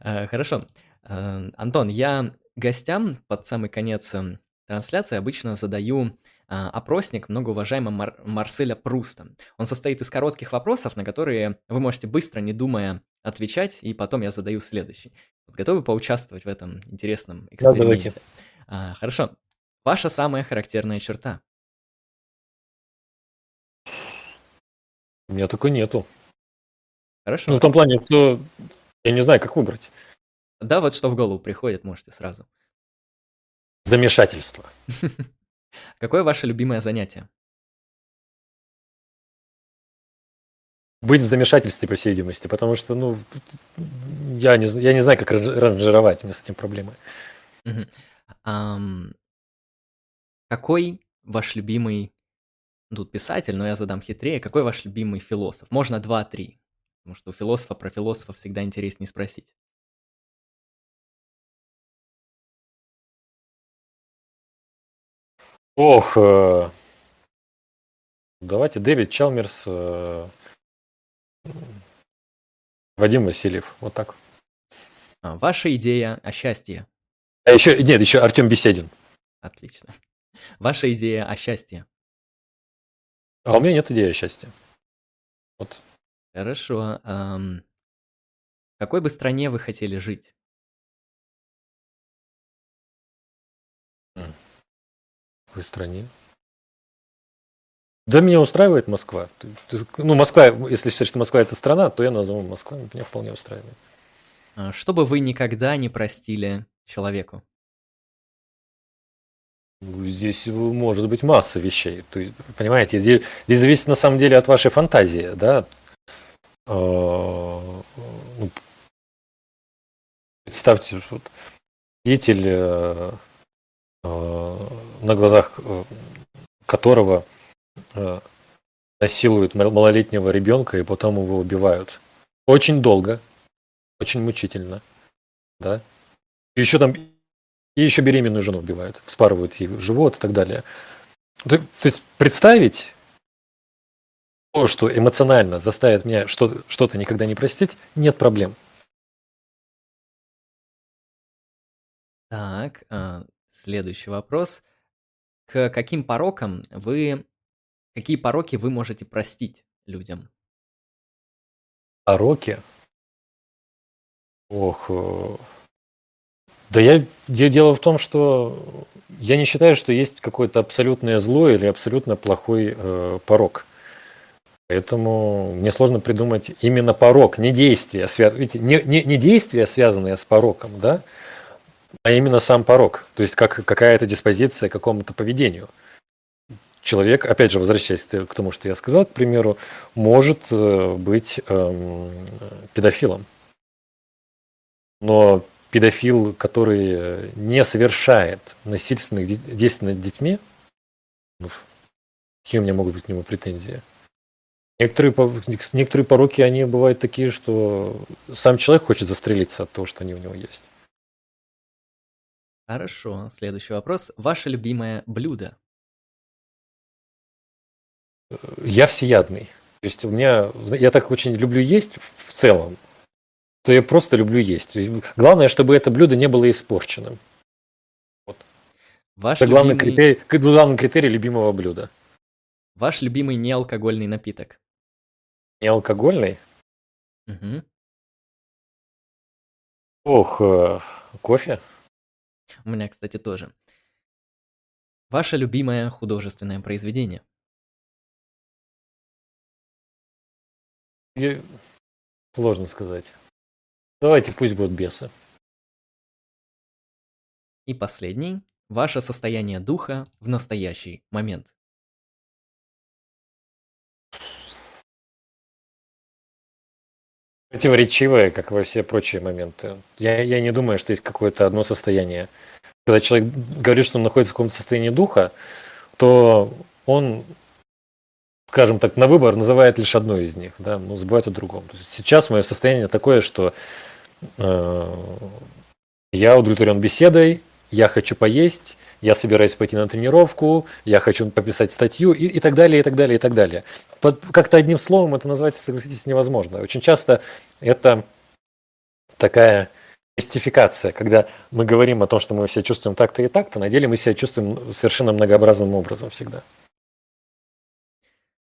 А, хорошо. А, Антон, я гостям под самый конец эм, трансляции обычно задаю а, опросник многоуважаемого Мар- Марселя Пруста. Он состоит из коротких вопросов, на которые вы можете быстро, не думая, отвечать, и потом я задаю следующий. Вот готовы поучаствовать в этом интересном эксперименте? Да, хорошо. Ваша самая характерная черта? У меня такой нету. Хорошо. Ну, в том плане, что я не знаю, как выбрать. Да, вот что в голову приходит, можете сразу. Замешательство. *laughs* Какое ваше любимое занятие? Быть в замешательстве, по всей видимости, потому что, ну, я не, я не знаю, как ранжировать, у меня с этим проблемы. Угу. Um, какой ваш любимый, тут писатель, но я задам хитрее, какой ваш любимый философ? Можно два-три. Потому что у философа про философа всегда интереснее спросить. Ох, э, давайте Дэвид Чалмерс, э, Вадим Васильев, вот так. А, ваша идея о счастье. А еще, нет, еще Артем Беседин. Отлично. *laughs* Ваша идея о счастье. А у меня нет идеи о счастье. Вот. Хорошо. ам, В какой бы стране вы хотели жить? В какой стране? Да, меня устраивает Москва. Ну, Москва, если считать, что Москва это страна, то я назову Москва, меня вполне устраивает. А, Что бы вы никогда не простили человеку? Здесь может быть масса вещей. То есть, понимаете, здесь, зависит на самом деле от вашей фантазии, да. А, ну, представьте, что вот деятель, э, э, на глазах э, которого насилуют малолетнего ребенка и потом его убивают. Очень долго, очень мучительно, да. И еще там и еще беременную жену убивают, вспарывают ей живот и так далее. То, то есть представить то, что эмоционально заставит меня что- что-то никогда не простить, нет проблем. Так, а, следующий вопрос. К каким порокам вы... Какие пороки вы можете простить людям? Пороки? Ох, э, да я, дело в том, что я не считаю, что есть какое-то абсолютное зло или абсолютно плохой э, порог. Поэтому мне сложно придумать именно порог, не действия, связ... Видите, не, не, не действия, связанные с пороком, да, а именно сам порог. То есть как, какая-то диспозиция к какому-то поведению. Человек, опять же, возвращаясь к тому, что я сказал, к примеру, может э, быть эм, педофилом. Но педофил, который не совершает насильственных действий над детьми, ну, какие у меня могут быть к нему претензии? Некоторые, некоторые пороки, они бывают такие, что сам человек хочет застрелиться от того, что они у него есть. Хорошо, следующий вопрос. Ваше любимое блюдо? Я всеядный. То есть у меня, я так очень люблю есть в целом, то я просто люблю есть. главное, чтобы это блюдо не было испорченным. Вот. Ваш это любимый... главный, критерий, главный критерий любимого блюда. Ваш любимый неалкогольный напиток? Не алкогольный? Угу. Ох, э, кофе. У меня, кстати, тоже. Ваше любимое художественное произведение? Я... Сложно сказать. Давайте пусть будут бесы. И последний. Ваше состояние духа в настоящий момент. противоречивое, как во все прочие моменты. Я, я не думаю, что есть какое-то одно состояние. Когда человек говорит, что он находится в каком-то состоянии духа, то он, скажем так, на выбор называет лишь одно из них, да, но забывает о другом. Сейчас мое состояние такое, что я удовлетворен беседой, я хочу поесть, я собираюсь пойти на тренировку, я хочу пописать статью и, и так далее, и так далее, и так далее. Под, как-то одним словом это назвать, согласитесь, невозможно. Очень часто это такая мистификация, когда мы говорим о том, что мы себя чувствуем так-то и так-то, на деле мы себя чувствуем совершенно многообразным образом всегда.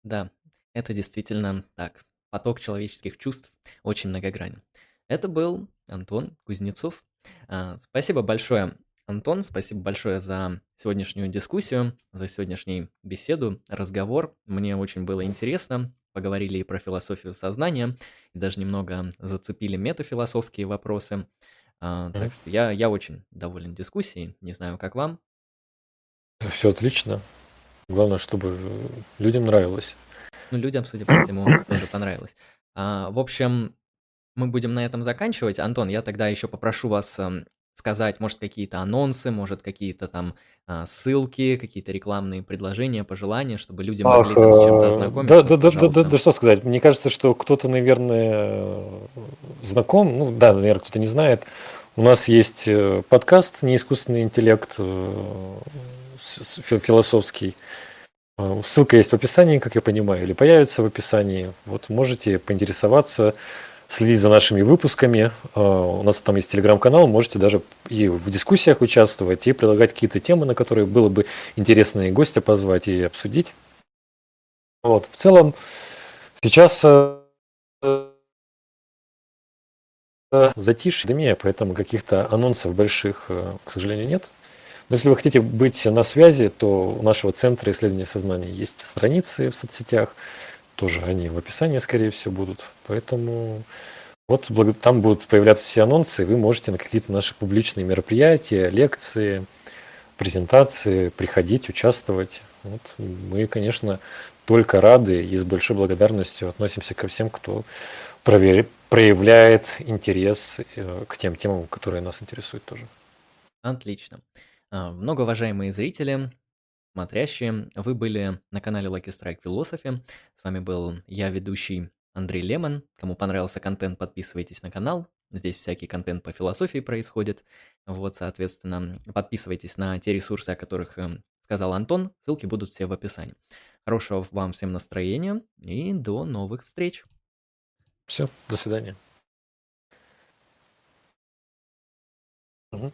Да, это действительно так. Поток человеческих чувств очень многогранен. Это был Антон Кузнецов. А, спасибо большое Антон, спасибо большое за сегодняшнюю дискуссию, за сегодняшнюю беседу, разговор. Мне очень было интересно. Поговорили и про философию сознания, и даже немного зацепили метафилософские вопросы. А, так что я, я очень доволен дискуссией. Не знаю, как вам. Все отлично. Главное, чтобы людям нравилось. Ну, людям, судя по всему, тоже понравилось. А, в общем, мы будем на этом заканчивать. Антон, я тогда еще попрошу вас эм, сказать, может, какие-то анонсы, может, какие-то там а, ссылки, какие-то рекламные предложения, пожелания, чтобы люди могли там с чем-то э, ознакомиться. Да, да, да, да, да, да, что сказать. Мне кажется, что кто-то, наверное, знаком, ну да, наверное, кто-то не знает. У нас есть э, подкаст «Неискусственный интеллект» э, философский. Ссылка есть в описании, как я понимаю, или появится в описании. Вот можете поинтересоваться следить за нашими выпусками. А, у нас там есть телеграм-канал, можете даже и в дискуссиях участвовать, и предлагать какие-то темы, на которые было бы интересно и гостя позвать, и обсудить. Вот. В целом, сейчас э, затишье, эпидемия, поэтому каких-то анонсов больших, э, к сожалению, нет. Но если вы хотите быть на связи, то у нашего Центра исследования сознания есть страницы в соцсетях, тоже они в описании, скорее всего, будут. Поэтому вот там будут появляться все анонсы, и вы можете на какие-то наши публичные мероприятия, лекции, презентации приходить, участвовать. Вот мы, конечно, только рады и с большой благодарностью относимся ко всем, кто проверь, проявляет интерес э, к тем темам, которые нас интересуют тоже. Отлично. А, многоуважаемые зрители, смотрящие. Вы были на канале Lucky Strike Philosophy. С вами был я, ведущий Андрей Лемон. Кому понравился контент, подписывайтесь на канал. Здесь всякий контент по философии происходит. Вот, соответственно, подписывайтесь на те ресурсы, о которых эм, сказал Антон. Ссылки будут все в описании. Хорошего вам всем настроения и до новых встреч. Все, до свидания. Угу.